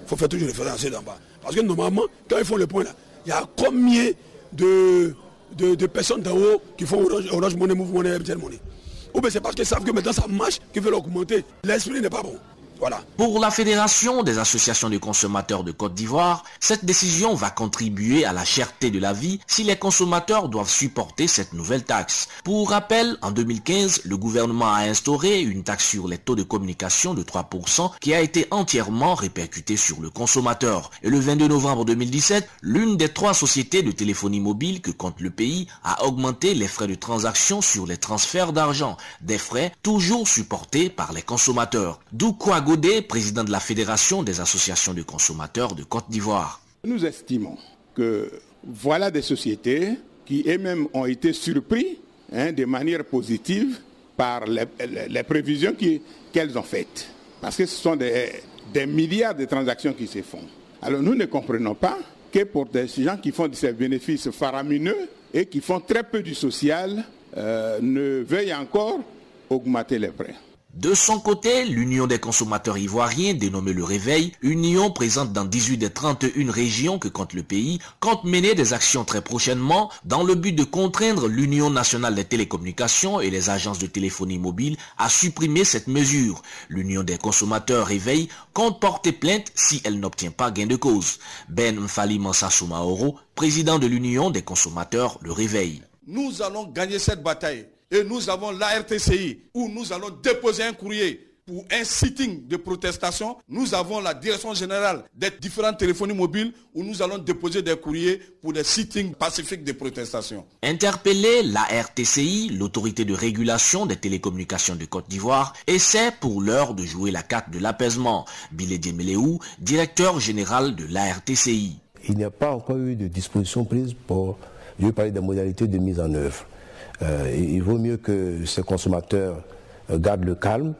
Faut faire toujours référence à d'en bas. Parce que normalement, quand ils font le point là, il y a combien de, de, personnes d'en haut qui font Orange, orange Move Money, Money? Ou bien c'est parce qu'ils savent que maintenant ça marche qu'ils veulent augmenter. L'esprit n'est pas bon. Pour la Fédération des associations de consommateurs de Côte d'Ivoire, cette décision va contribuer à la cherté de la vie si les consommateurs doivent supporter cette nouvelle taxe. Pour rappel, en 2015, le gouvernement a instauré une taxe sur les taux de communication de 3% qui a été entièrement répercutée sur le consommateur. Et le 22 novembre 2017, l'une des trois sociétés de téléphonie mobile que compte le pays a augmenté les frais de transaction sur les transferts d'argent, des frais toujours supportés par les consommateurs. D'où quoi Godet, président de la Fédération des associations de consommateurs de Côte d'Ivoire. Nous estimons que voilà des sociétés qui elles-mêmes ont été surpris hein, de manière positive par les, prévisions qu'elles ont faites. Parce que ce sont des, milliards de transactions qui se font. Alors nous ne comprenons pas que pour des gens qui font ces bénéfices faramineux et qui font très peu du social, euh, ne veuillent encore augmenter les prêts. De son côté, l'Union des consommateurs ivoiriens, dénommée le Réveil, union présente dans 18 des 31 régions que compte le pays, compte mener des actions très prochainement dans le but de contraindre l'Union nationale des télécommunications et les agences de téléphonie mobile à supprimer cette mesure. L'Union des consommateurs Réveil compte porter plainte si elle n'obtient pas gain de cause. Ben Mfali Mansa président de l'Union des consommateurs Le Réveil. Nous allons gagner cette bataille et nous avons l'ARTCI où nous allons déposer un courrier pour un sitting de protestation. Nous avons la direction générale des différentes téléphonies mobiles où nous allons déposer des courriers pour des sittings pacifiques de protestation. Interpellé, la RTCI, l'autorité de régulation des télécommunications de Côte d'Ivoire, essaie pour l'heure de jouer la carte de l'apaisement. Biledi Meleou, directeur général de la RTCI. Il n'y a pas encore eu de disposition prise pour, je parler des modalités de mise en œuvre. Euh, il vaut mieux que ces consommateurs euh, gardent le calme.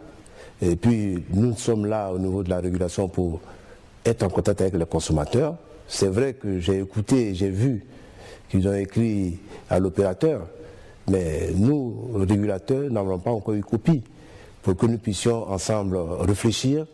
Et puis, nous sommes là au niveau de la régulation pour être en contact avec les consommateurs. C'est vrai que j'ai écouté, j'ai vu qu'ils ont écrit à l'opérateur, mais nous, régulateurs, n'avons pas encore eu copie pour que nous puissions ensemble réfléchir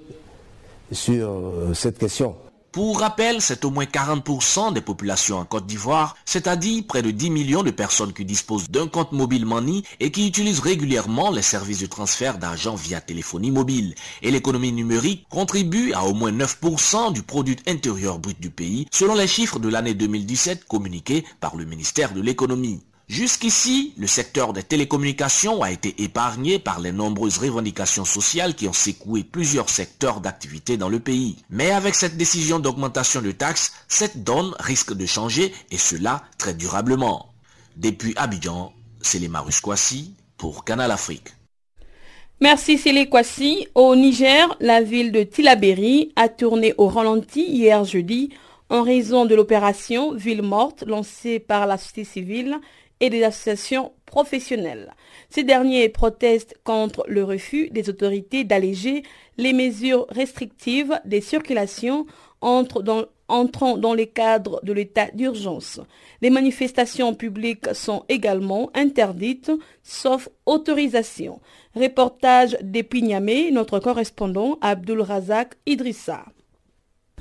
sur euh, cette question. Pour rappel, c'est au moins 40% des populations en Côte d'Ivoire, c'est-à-dire près de 10 millions de personnes qui disposent d'un compte mobile Money et qui utilisent régulièrement les services de transfert d'argent via téléphonie mobile. Et l'économie numérique contribue à au moins 9% du produit intérieur brut du pays, selon les chiffres de l'année 2017 communiqués par le ministère de l'économie. Jusqu'ici, le secteur des télécommunications a été épargné par les nombreuses revendications sociales qui ont secoué plusieurs secteurs d'activité dans le pays. Mais avec cette décision d'augmentation de taxes, cette donne risque de changer et cela très durablement. Depuis Abidjan, c'est les Kwasi pour Canal Afrique. Merci Célé Kwasi. Au Niger, la ville de Tilaberi a tourné au ralenti hier jeudi en raison de l'opération Ville morte lancée par la société civile et des associations professionnelles. Ces derniers protestent contre le refus des autorités d'alléger les mesures restrictives des circulations entrant dans les cadres de l'état d'urgence. Les manifestations publiques sont également interdites, sauf autorisation. Reportage d'Epignamé, notre correspondant Abdul Razak Idrissa.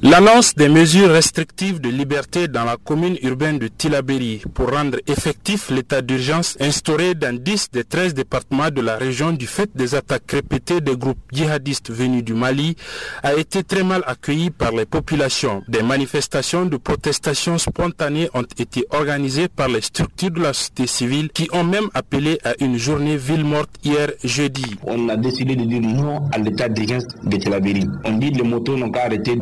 L'annonce des mesures restrictives de liberté dans la commune urbaine de Tilaberi pour rendre effectif l'état d'urgence instauré dans 10 des 13 départements de la région du fait des attaques répétées des groupes djihadistes venus du Mali a été très mal accueillie par les populations. Des manifestations de protestation spontanées ont été organisées par les structures de la société civile qui ont même appelé à une journée ville morte hier jeudi. On a décidé de dire non à l'état d'urgence de Tilaberi. On dit que les motos n'ont pas arrêté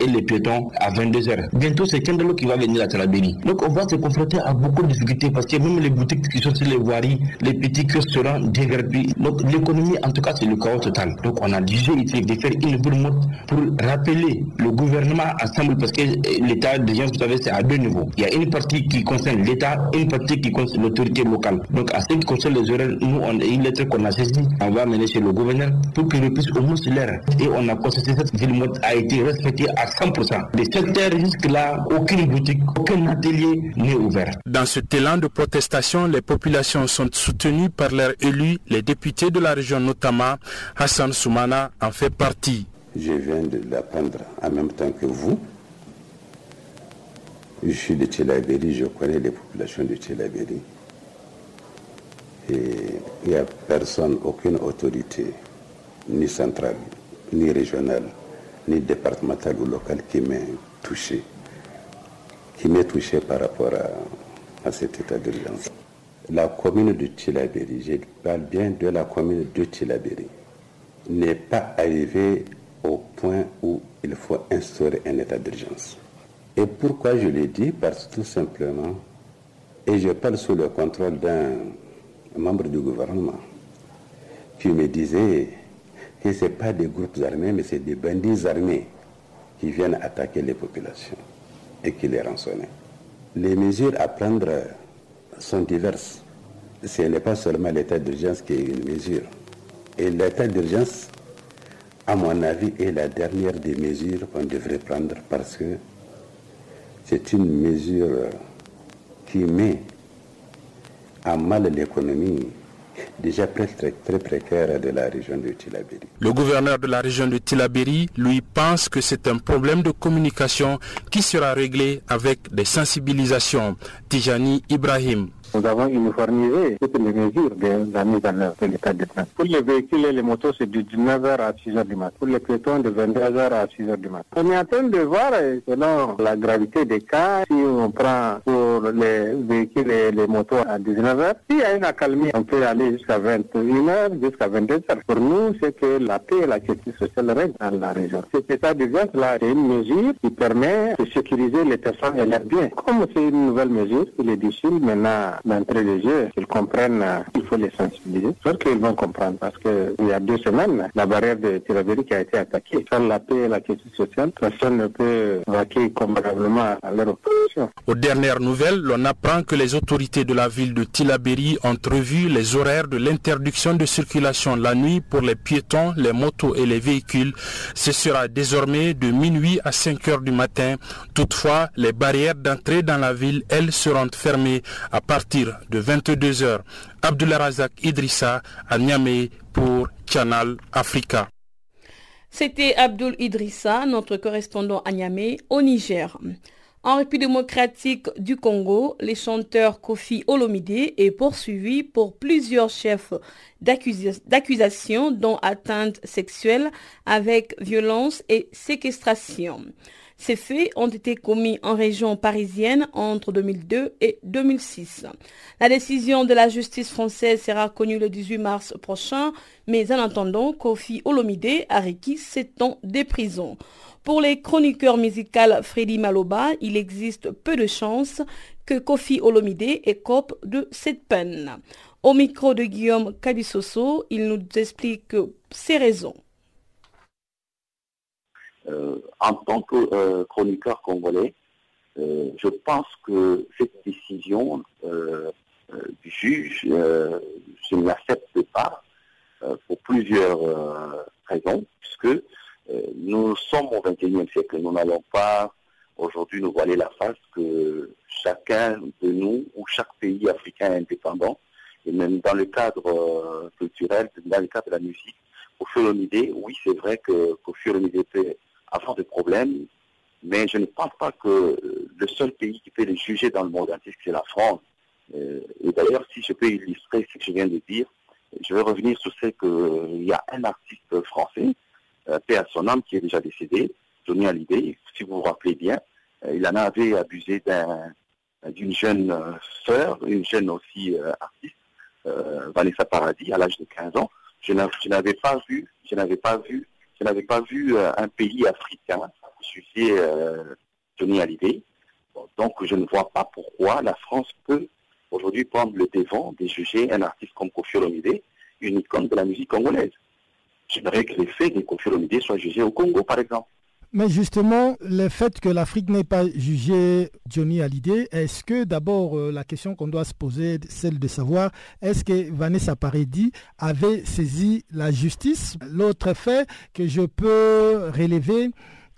et les piétons à 22h. Bientôt, c'est Kendalo qui va venir à Talabéni. Donc, on va se confronter à beaucoup de difficultés parce que même les boutiques qui sont sur les voiries, les petits kiosques seront déverpillés. Donc, l'économie, en tout cas, c'est le chaos total. Donc, on a déjà été de faire une bourmotte pour rappeler le gouvernement ensemble parce que eh, l'État, déjà, vous savez, c'est à deux niveaux. Il y a une partie qui concerne l'État, une partie qui concerne l'autorité locale. Donc, à ce qui concerne les horaires, nous, on a une lettre qu'on a saisie, on va mener chez le gouverneur pour qu'il puisse au moins l'heure. Et on a constaté cette ville a été respectée à 100%. Des secteurs jusque-là, aucune boutique, aucun atelier n'est ouvert. Dans ce élan de protestation, les populations sont soutenues par leurs élus, les députés de la région notamment. Hassan Soumana en fait partie. Je viens de l'apprendre en même temps que vous. Je suis de Tchelaberi, je connais les populations de Tchelaberi. Et il n'y a personne, aucune autorité, ni centrale, ni régionale, ni départemental ou local qui m'est touché, qui m'est touché par rapport à, cet état d'urgence. La commune de Tilaberi, je parle bien de la commune de Tilaberi, n'est pas arrivée au point où il faut instaurer un état d'urgence. Et pourquoi je le dis? Parce que tout simplement, et je parle sous le contrôle d'un membre du gouvernement, qui me disait que ce pas des groupes armés, mais c'est des bandits armés qui viennent attaquer les populations et qui les rançonnent. Les mesures à prendre sont diverses. Ce n'est pas seulement l'état d'urgence qui est une mesure. Et l'état d'urgence, à mon avis, est la dernière des mesures qu'on devrait prendre parce que c'est une mesure qui met à mal l'économie déjà très, de la région de Tilaberi. Le gouverneur de la région de Tilaberi, lui, pense que c'est un problème de communication qui sera réglé avec des sensibilisations. Tijani Ibrahim, nous avons uniformisé toutes les mesures de la mise en œuvre de l'état de train. Pour les véhicules et les motos, c'est de 19h à 6h du matin. Pour les piétons, de 22h à 6h du matin. On est en train de voir, selon la gravité des cas, si on prend pour les véhicules et les motos à 19h, s'il y a une accalmie, on peut aller jusqu'à 21h, jusqu'à 22h. Pour nous, c'est que la paix et la justice sociale règnent dans la région. Cet état d'urgence-là, c'est une mesure qui permet de sécuriser les personnes et leurs biens. Comme c'est une nouvelle mesure, il est difficile maintenant d'entrée de jeu, qu'ils comprennent qu'il faut les sensibiliser. J'espère qu'ils vont comprendre parce qu'il y a deux semaines, la barrière de Tirabéry a été attaquée. Sans la paix et la question sociale, personne ne peut vaquer convenablement à leur Aux dernières nouvelles, l'on apprend que les autorités de la ville de Tilaberi ont revu les horaires de l'interdiction de circulation la nuit pour les piétons, les motos et les véhicules. Ce sera désormais de minuit à 5 heures du matin. Toutefois, les barrières d'entrée dans la ville, elles, seront fermées à partir de 22h. Abdullah Razak Idrissa à Niamey pour Canal Africa. C'était Abdul Idrissa, notre correspondant à Niamey, au Niger. En République démocratique du Congo, le chanteur Kofi Olomide est poursuivi pour plusieurs chefs d'accusation dont atteinte sexuelle avec violence et séquestration. Ces faits ont été commis en région parisienne entre 2002 et 2006. La décision de la justice française sera connue le 18 mars prochain, mais en attendant, Kofi Olomide a requis 7 ans de prison. Pour les chroniqueurs musicaux Freddy Maloba, il existe peu de chances que Kofi Olomide écope de cette peine. Au micro de Guillaume Kabisoso, il nous explique ses raisons. Euh, en tant que euh, chroniqueur congolais, euh, je pense que cette décision du juge, je ne l'accepte pas pour plusieurs raisons, puisque nous sommes au XXIe siècle. Nous n'allons pas aujourd'hui nous voiler la face que chacun de nous ou chaque pays africain indépendant, et même dans le cadre culturel, dans le cadre de la musique, Kofi Olomide, oui, c'est vrai que Kofi Olomide peut avoir des problèmes, mais je ne pense pas que le seul pays qui peut les juger dans le monde entier, c'est la France. Euh, et d'ailleurs, si je peux illustrer ce que je viens de dire, je vais revenir sur ce qu'il y a un artiste français, euh, à son âme, qui est déjà décédé, Johnny Hallyday, si vous vous rappelez bien, euh, il en avait abusé d'une jeune euh, sœur, une jeune aussi artiste, Vanessa Paradis, à l'âge de 15 ans. Je n'avais pas vu, je n'avais pas vu je n'avais pas vu un pays africain euh, Johnny Hallyday. donc je ne vois pas pourquoi la France peut aujourd'hui prendre le devant de juger un artiste comme Kofi Olomide, une icône de la musique congolaise. J'aimerais que les faits de Kofi Olomide soient jugés au Congo, par exemple. Mais justement, le fait que l'Afrique n'ait pas jugé Johnny Hallyday, est-ce que d'abord euh, la question qu'on doit se poser, celle de savoir, est-ce que Vanessa Paradis avait saisi la justice? L'autre fait que je peux relever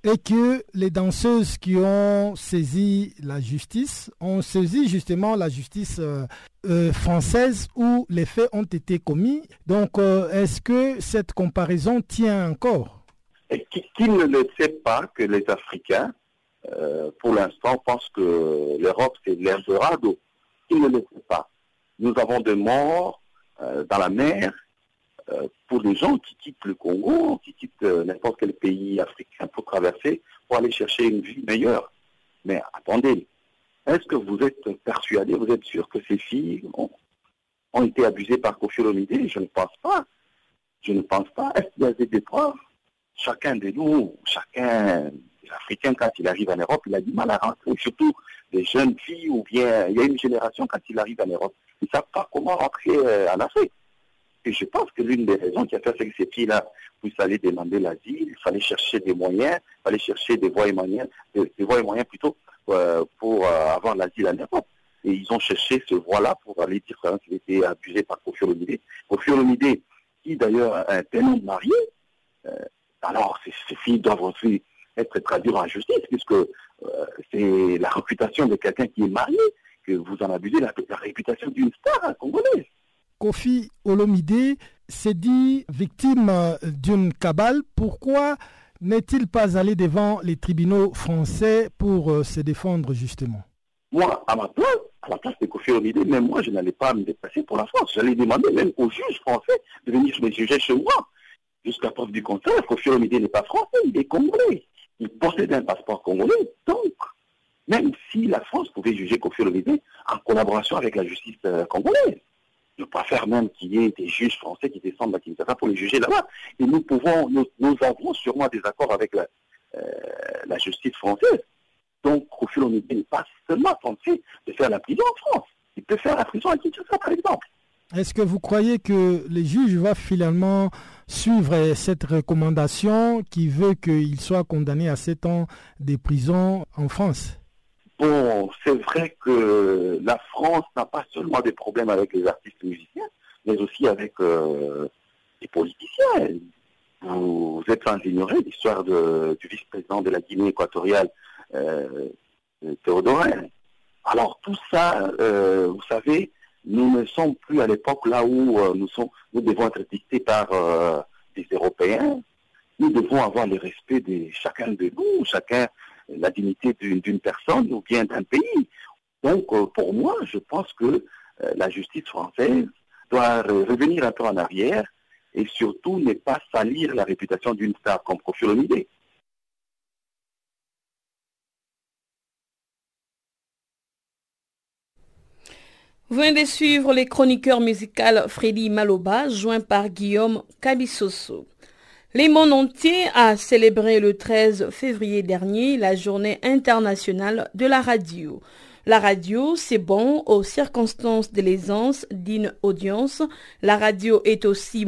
est que les danseuses qui ont saisi la justice ont saisi justement la justice euh, euh, française où les faits ont été commis. Donc, est-ce que cette comparaison tient encore? Et qui, ne le sait pas que les Africains, euh, pour l'instant, pensent que l'Europe, c'est l'Eldorado? Qui ne le sait pas? Nous avons des morts euh, dans la mer euh, pour les gens qui quittent le Congo, qui quittent n'importe quel pays africain pour traverser, pour aller chercher une vie meilleure. Mais attendez, est-ce que vous êtes persuadé, vous êtes sûr que ces filles ont, ont été abusées par Kofi Je ne pense pas. Je ne pense pas. Est-ce qu'il y a des preuves chacun de nous, chacun des Africains, quand il arrive en Europe, il a du mal à rentrer. Surtout des jeunes filles ou bien il y a une génération quand il arrive en Europe, ils ne savent pas comment rentrer euh, en Afrique. Et je pense que l'une des raisons qui a fait, que ces filles-là vous allez demander l'asile, il fallait chercher des moyens, il fallait chercher des voies et moyens, des, voies et moyens plutôt euh, pour euh, avoir l'asile en Europe. Et ils ont cherché ce voie-là pour aller dire qu'il était abusé par Kofi Olomide. Qui d'ailleurs est un homme marié, alors ces, filles doivent aussi être traduites en justice, puisque euh, c'est la réputation de quelqu'un qui est marié que vous en abusez, la réputation d'une star congolaise. Kofi Olomide s'est dit victime euh, d'une cabale. Pourquoi n'est-il pas allé devant les tribunaux français pour euh, se défendre justement? Moi, à ma place, à la place de Kofi Olomide, même moi, je n'allais pas me déplacer pour la France. J'allais demander même aux juges français de venir me juger chez moi. Jusqu'à preuve du contraire, Kofi Olomide n'est pas français, il est congolais. Il possède un passeport congolais. Donc, même si la France pouvait juger Kofi Olomide en collaboration avec la justice euh, congolaise, je préfère même qu'il y ait des juges français qui descendent à Kinshasa pour les juger là-bas. Et nous pouvons, nous, avons sûrement des accords avec la, euh, justice française. Donc, Kofi Olomide n'est pas seulement censé de faire la prison en France. Il peut faire la prison à Kinshasa, par exemple. Est-ce que vous croyez que les juges vont finalement suivre cette recommandation qui veut qu'il soit condamné à 7 ans de prison en France? Bon, c'est vrai que la France n'a pas seulement des problèmes avec les artistes musiciens, mais aussi avec euh, les politiciens. Vous êtes sans ignorer l'histoire du vice-président de la Guinée équatoriale, euh, Théodorin. Alors tout ça, euh, vous savez, nous ne sommes plus à l'époque là où euh, nous, devons être dictés par euh, des Européens nous devons avoir le respect de chacun de nous, chacun la dignité d'une personne ou bien d'un pays. Donc, euh, pour moi, je pense que euh, la justice française doit revenir un peu en arrière et surtout ne pas salir la réputation d'une star comme Kofi Vous venez de suivre les chroniqueurs musicaux Freddy Maloba, joint par Guillaume Cabissoso. Le monde entier a célébré le 13 février dernier la journée internationale de la radio. La radio, c'est bon aux circonstances de l'aisance d'une audience. La radio est aussi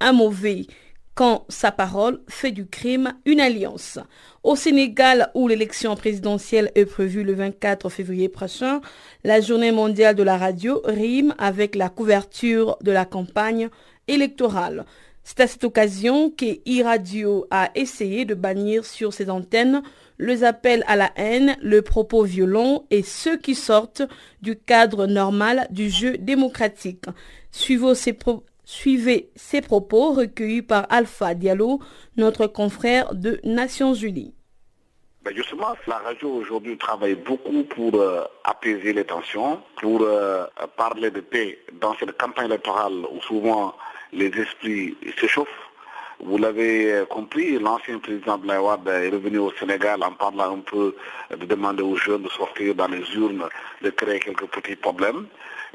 un mauvais quand sa parole fait du crime une alliance. Au Sénégal, où l'élection présidentielle est prévue le 24 février prochain, la journée mondiale de la radio rime avec la couverture de la campagne électorale. C'est à cette occasion que e-radio a essayé de bannir sur ses antennes les appels à la haine, le propos violent et ceux qui sortent du cadre normal du jeu démocratique. Suivez ces, propos recueillis par Alpha Diallo, notre confrère de Nations Unies. Ben, justement, la radio aujourd'hui travaille beaucoup pour euh, apaiser les tensions, pour euh, parler de paix dans cette campagne électorale où souvent les esprits s'échauffent. Vous l'avez euh, compris, l'ancien président Blaywad est revenu au Sénégal en parlant un peu de demander aux jeunes de sortir dans les urnes, de créer quelques petits problèmes.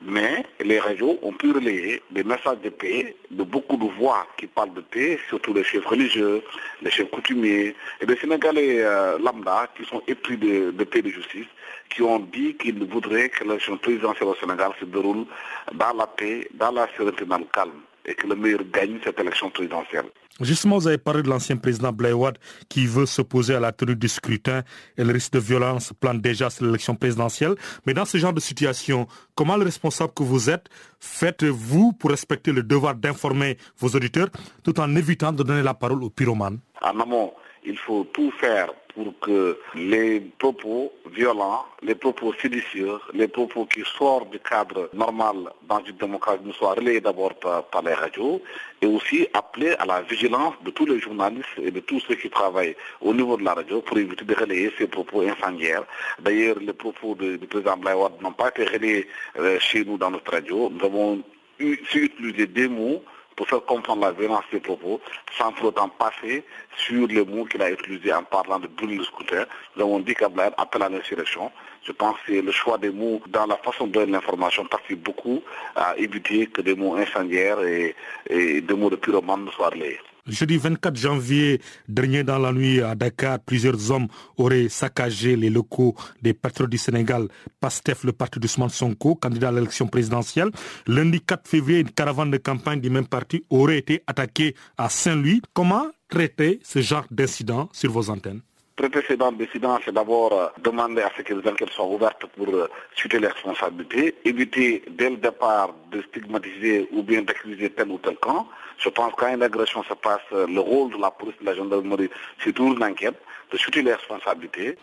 Mais les radios ont pu relayer des messages de paix de beaucoup de voix qui parlent de paix, surtout les chefs religieux, les chefs coutumiers et les Sénégalais euh, lambda qui sont épris de, de paix et de justice, qui ont dit qu'ils voudraient que l'élection présidentielle au Sénégal se déroule dans la paix, dans la sérénité, dans le calme et que le meilleur gagne cette élection présidentielle. Justement, vous avez parlé de l'ancien président Blaywad qui veut s'opposer à la tenue du scrutin et le risque de violence plane déjà sur l'élection présidentielle. Mais dans ce genre de situation, comment le responsable que vous êtes faites-vous pour respecter le devoir d'informer vos auditeurs tout en évitant de donner la parole aux pyromanes? En amont, il faut tout faire pour que les propos violents, les propos séditieux, les propos qui sortent du cadre normal dans une démocratie soient relayés d'abord par, les radios et aussi appeler à la vigilance de tous les journalistes et de tous ceux qui travaillent au niveau de la radio pour éviter de relayer ces propos incendiaires. D'ailleurs, les propos du président Blaywad n'ont pas été relayés euh, chez nous dans notre radio. Nous avons utilisé des mots pour faire comprendre la violence des propos, sans pour autant passer sur les mots qu'il a utilisés en parlant de brûler le scooter. Nous avons dit qu'Ablaïd appelle à l'insurrection. Je pense que le choix des mots dans la façon de donner l'information participe beaucoup à éviter que des mots incendiaires et, des mots de pyromane ne soient relayés. Jeudi 24 janvier dernier, dans la nuit à Dakar, plusieurs hommes auraient saccagé les locaux des patriotes du Sénégal, PASTEF, le parti d'Ousmane Sonko, candidat à l'élection présidentielle. Lundi 4 février, une caravane de campagne du même parti aurait été attaquée à Saint-Louis. Comment traiter ce genre d'incident sur vos antennes? Traiter ces d'incidents, c'est d'abord euh, demander à ce que les enquêtes soient ouvertes pour euh, suiter les responsabilités, éviter dès le départ de stigmatiser ou bien d'accuser tel ou tel camp. Je pense qu'à une agression se passe, euh, le rôle de la police de la gendarmerie, c'est toujours une enquête, de suivre les responsabilités.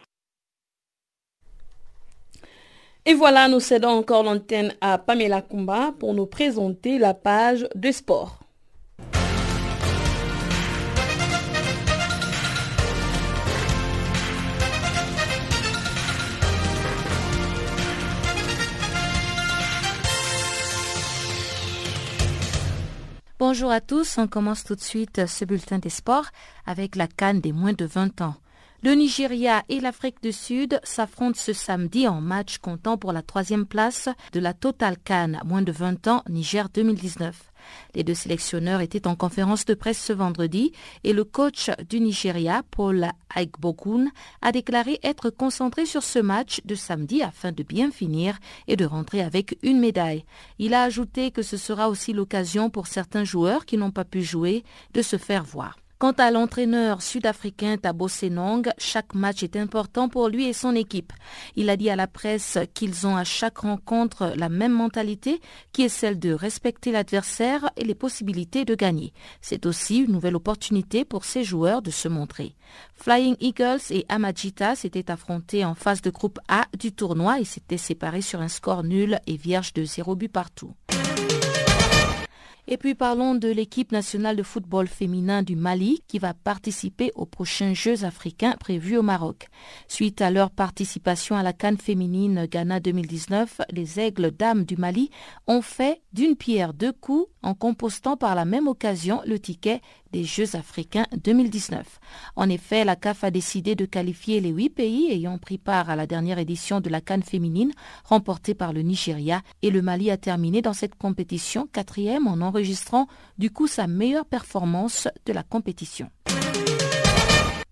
Et voilà, nous cédons encore l'antenne à Pamela Kumba pour nous présenter la page de sport. Bonjour à tous, on commence tout de suite ce bulletin des sports avec la canne des moins de 20 ans. Le Nigeria et l'Afrique du Sud s'affrontent ce samedi en match comptant pour la troisième place de la Total Cannes moins de 20 ans Niger 2019. Les deux sélectionneurs étaient en conférence de presse ce vendredi et le coach du Nigeria, Paul Aigbokun, a déclaré être concentré sur ce match de samedi afin de bien finir et de rentrer avec une médaille. Il a ajouté que ce sera aussi l'occasion pour certains joueurs qui n'ont pas pu jouer de se faire voir. Quant à l'entraîneur sud-africain Tabo Senong, chaque match est important pour lui et son équipe. Il a dit à la presse qu'ils ont à chaque rencontre la même mentalité qui est celle de respecter l'adversaire et les possibilités de gagner. C'est aussi une nouvelle opportunité pour ces joueurs de se montrer. Flying Eagles et Amajita s'étaient affrontés en phase de groupe A du tournoi et s'étaient séparés sur un score nul et vierge de zéro but partout. Et puis parlons de l'équipe nationale de football féminin du Mali qui va participer aux prochains Jeux africains prévus au Maroc. Suite à leur participation à la Cannes féminine Ghana 2019, les Aigles Dames du Mali ont fait d'une pierre deux coups en compostant par la même occasion le ticket des Jeux africains 2019. En effet, la CAF a décidé de qualifier les huit pays ayant pris part à la dernière édition de la Cannes féminine remportée par le Nigeria et le Mali a terminé dans cette compétition quatrième en enregistrant du coup sa meilleure performance de la compétition.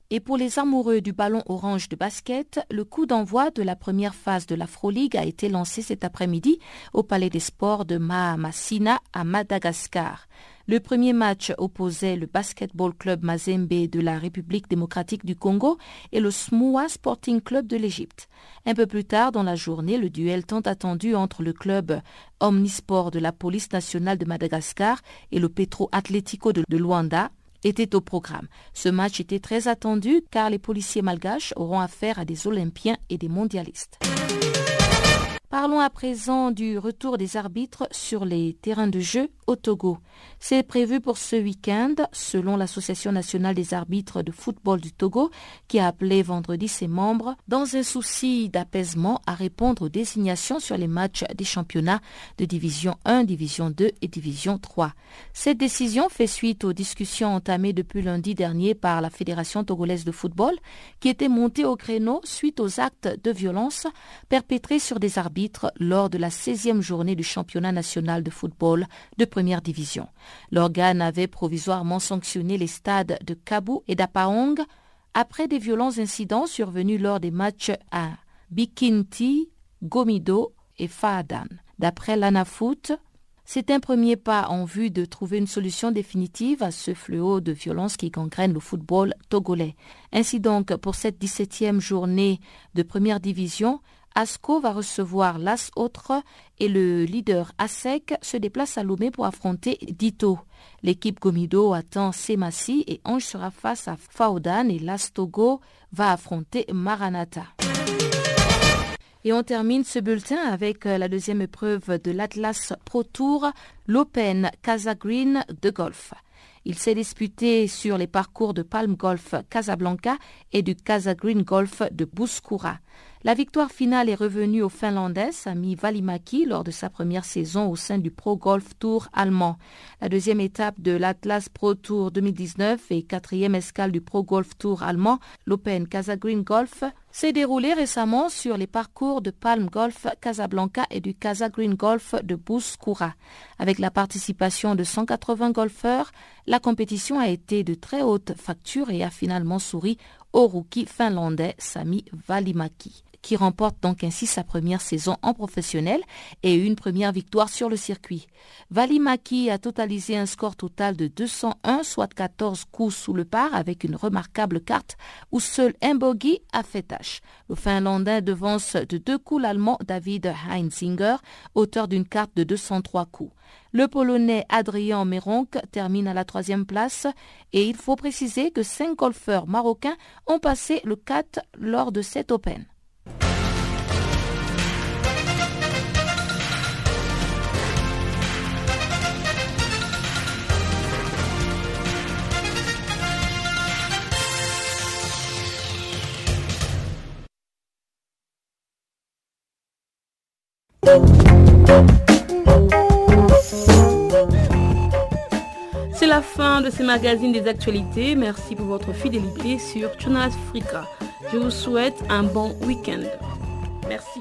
Et pour les amoureux du ballon orange de basket, le coup d'envoi de la première phase de l'Afro League a été lancé cet après-midi au Palais des Sports de Mahamasina à Madagascar. Le premier match opposait le Basketball Club Mazembe de la République démocratique du Congo et le Smoua Sporting Club de l'Égypte. Un peu plus tard dans la journée, le duel tant attendu entre le club Omnisport de la police nationale de Madagascar et le Petro Atlético de Luanda était au programme. Ce match était très attendu car les policiers malgaches auront affaire à des Olympiens et des mondialistes. Parlons à présent du retour des arbitres sur les terrains de jeu au Togo. C'est prévu pour ce week-end, selon l'Association nationale des arbitres de football du Togo, qui a appelé vendredi ses membres, dans un souci d'apaisement, à répondre aux désignations sur les matchs des championnats de Division 1, Division 2 et Division 3. Cette décision fait suite aux discussions entamées depuis lundi dernier par la Fédération togolaise de football, qui était montée au créneau suite aux actes de violence perpétrés sur des arbitres lors de la 16e journée du championnat national de football de première division. L'organe avait provisoirement sanctionné les stades de Kabou et d'Apaong après des violents incidents survenus lors des matchs à Bikinti, Gomido et Faadan. D'après l'ANAFOOT, c'est un premier pas en vue de trouver une solution définitive à ce fléau de violence qui gangrène le football togolais. Ainsi donc, pour cette 17e journée de première division, ASCO va recevoir l'As Autre et le leader ASEC se déplace à Lomé pour affronter Dito. L'équipe Gomido attend Semassi et Ange sera face à Faudan et l'As Togo va affronter Maranata. Et on termine ce bulletin avec euh, la deuxième épreuve de l'Atlas Pro Tour, l'Open Casa Green de golf. Il s'est disputé sur les parcours de Palm Golf Casablanca et du Casa Green Golf de Bouskoura. La victoire finale est revenue au Finlandais Sami Valimaki lors de sa première saison au sein du Pro Golf Tour allemand. La deuxième étape de l'Atlas Pro Tour 2019 et quatrième escale du Pro Golf Tour allemand, l'Open Casa Green Golf, s'est déroulée récemment sur les parcours de Palm Golf Casablanca et du Casa Green Golf de Bouskoura. Avec la participation de 180 golfeurs, la compétition a été de très haute facture et a finalement souri au rookie finlandais Sami Valimaki qui remporte donc ainsi sa première saison en professionnel et une première victoire sur le circuit. Valimaki a totalisé un score total de 201, soit 14 coups sous le par avec une remarquable carte où seul un bogey a fait tâche. Le Finlandais devance de deux coups l'Allemand David Heinzinger, auteur d'une carte de 203 coups. Le Polonais Adrien Meronk termine à la troisième place et il faut préciser que cinq golfeurs marocains ont passé le 4 lors de cet Open. C'est la fin de ce magazine des actualités. Merci pour votre fidélité sur Channel Africa. Je vous souhaite un bon week-end. Merci.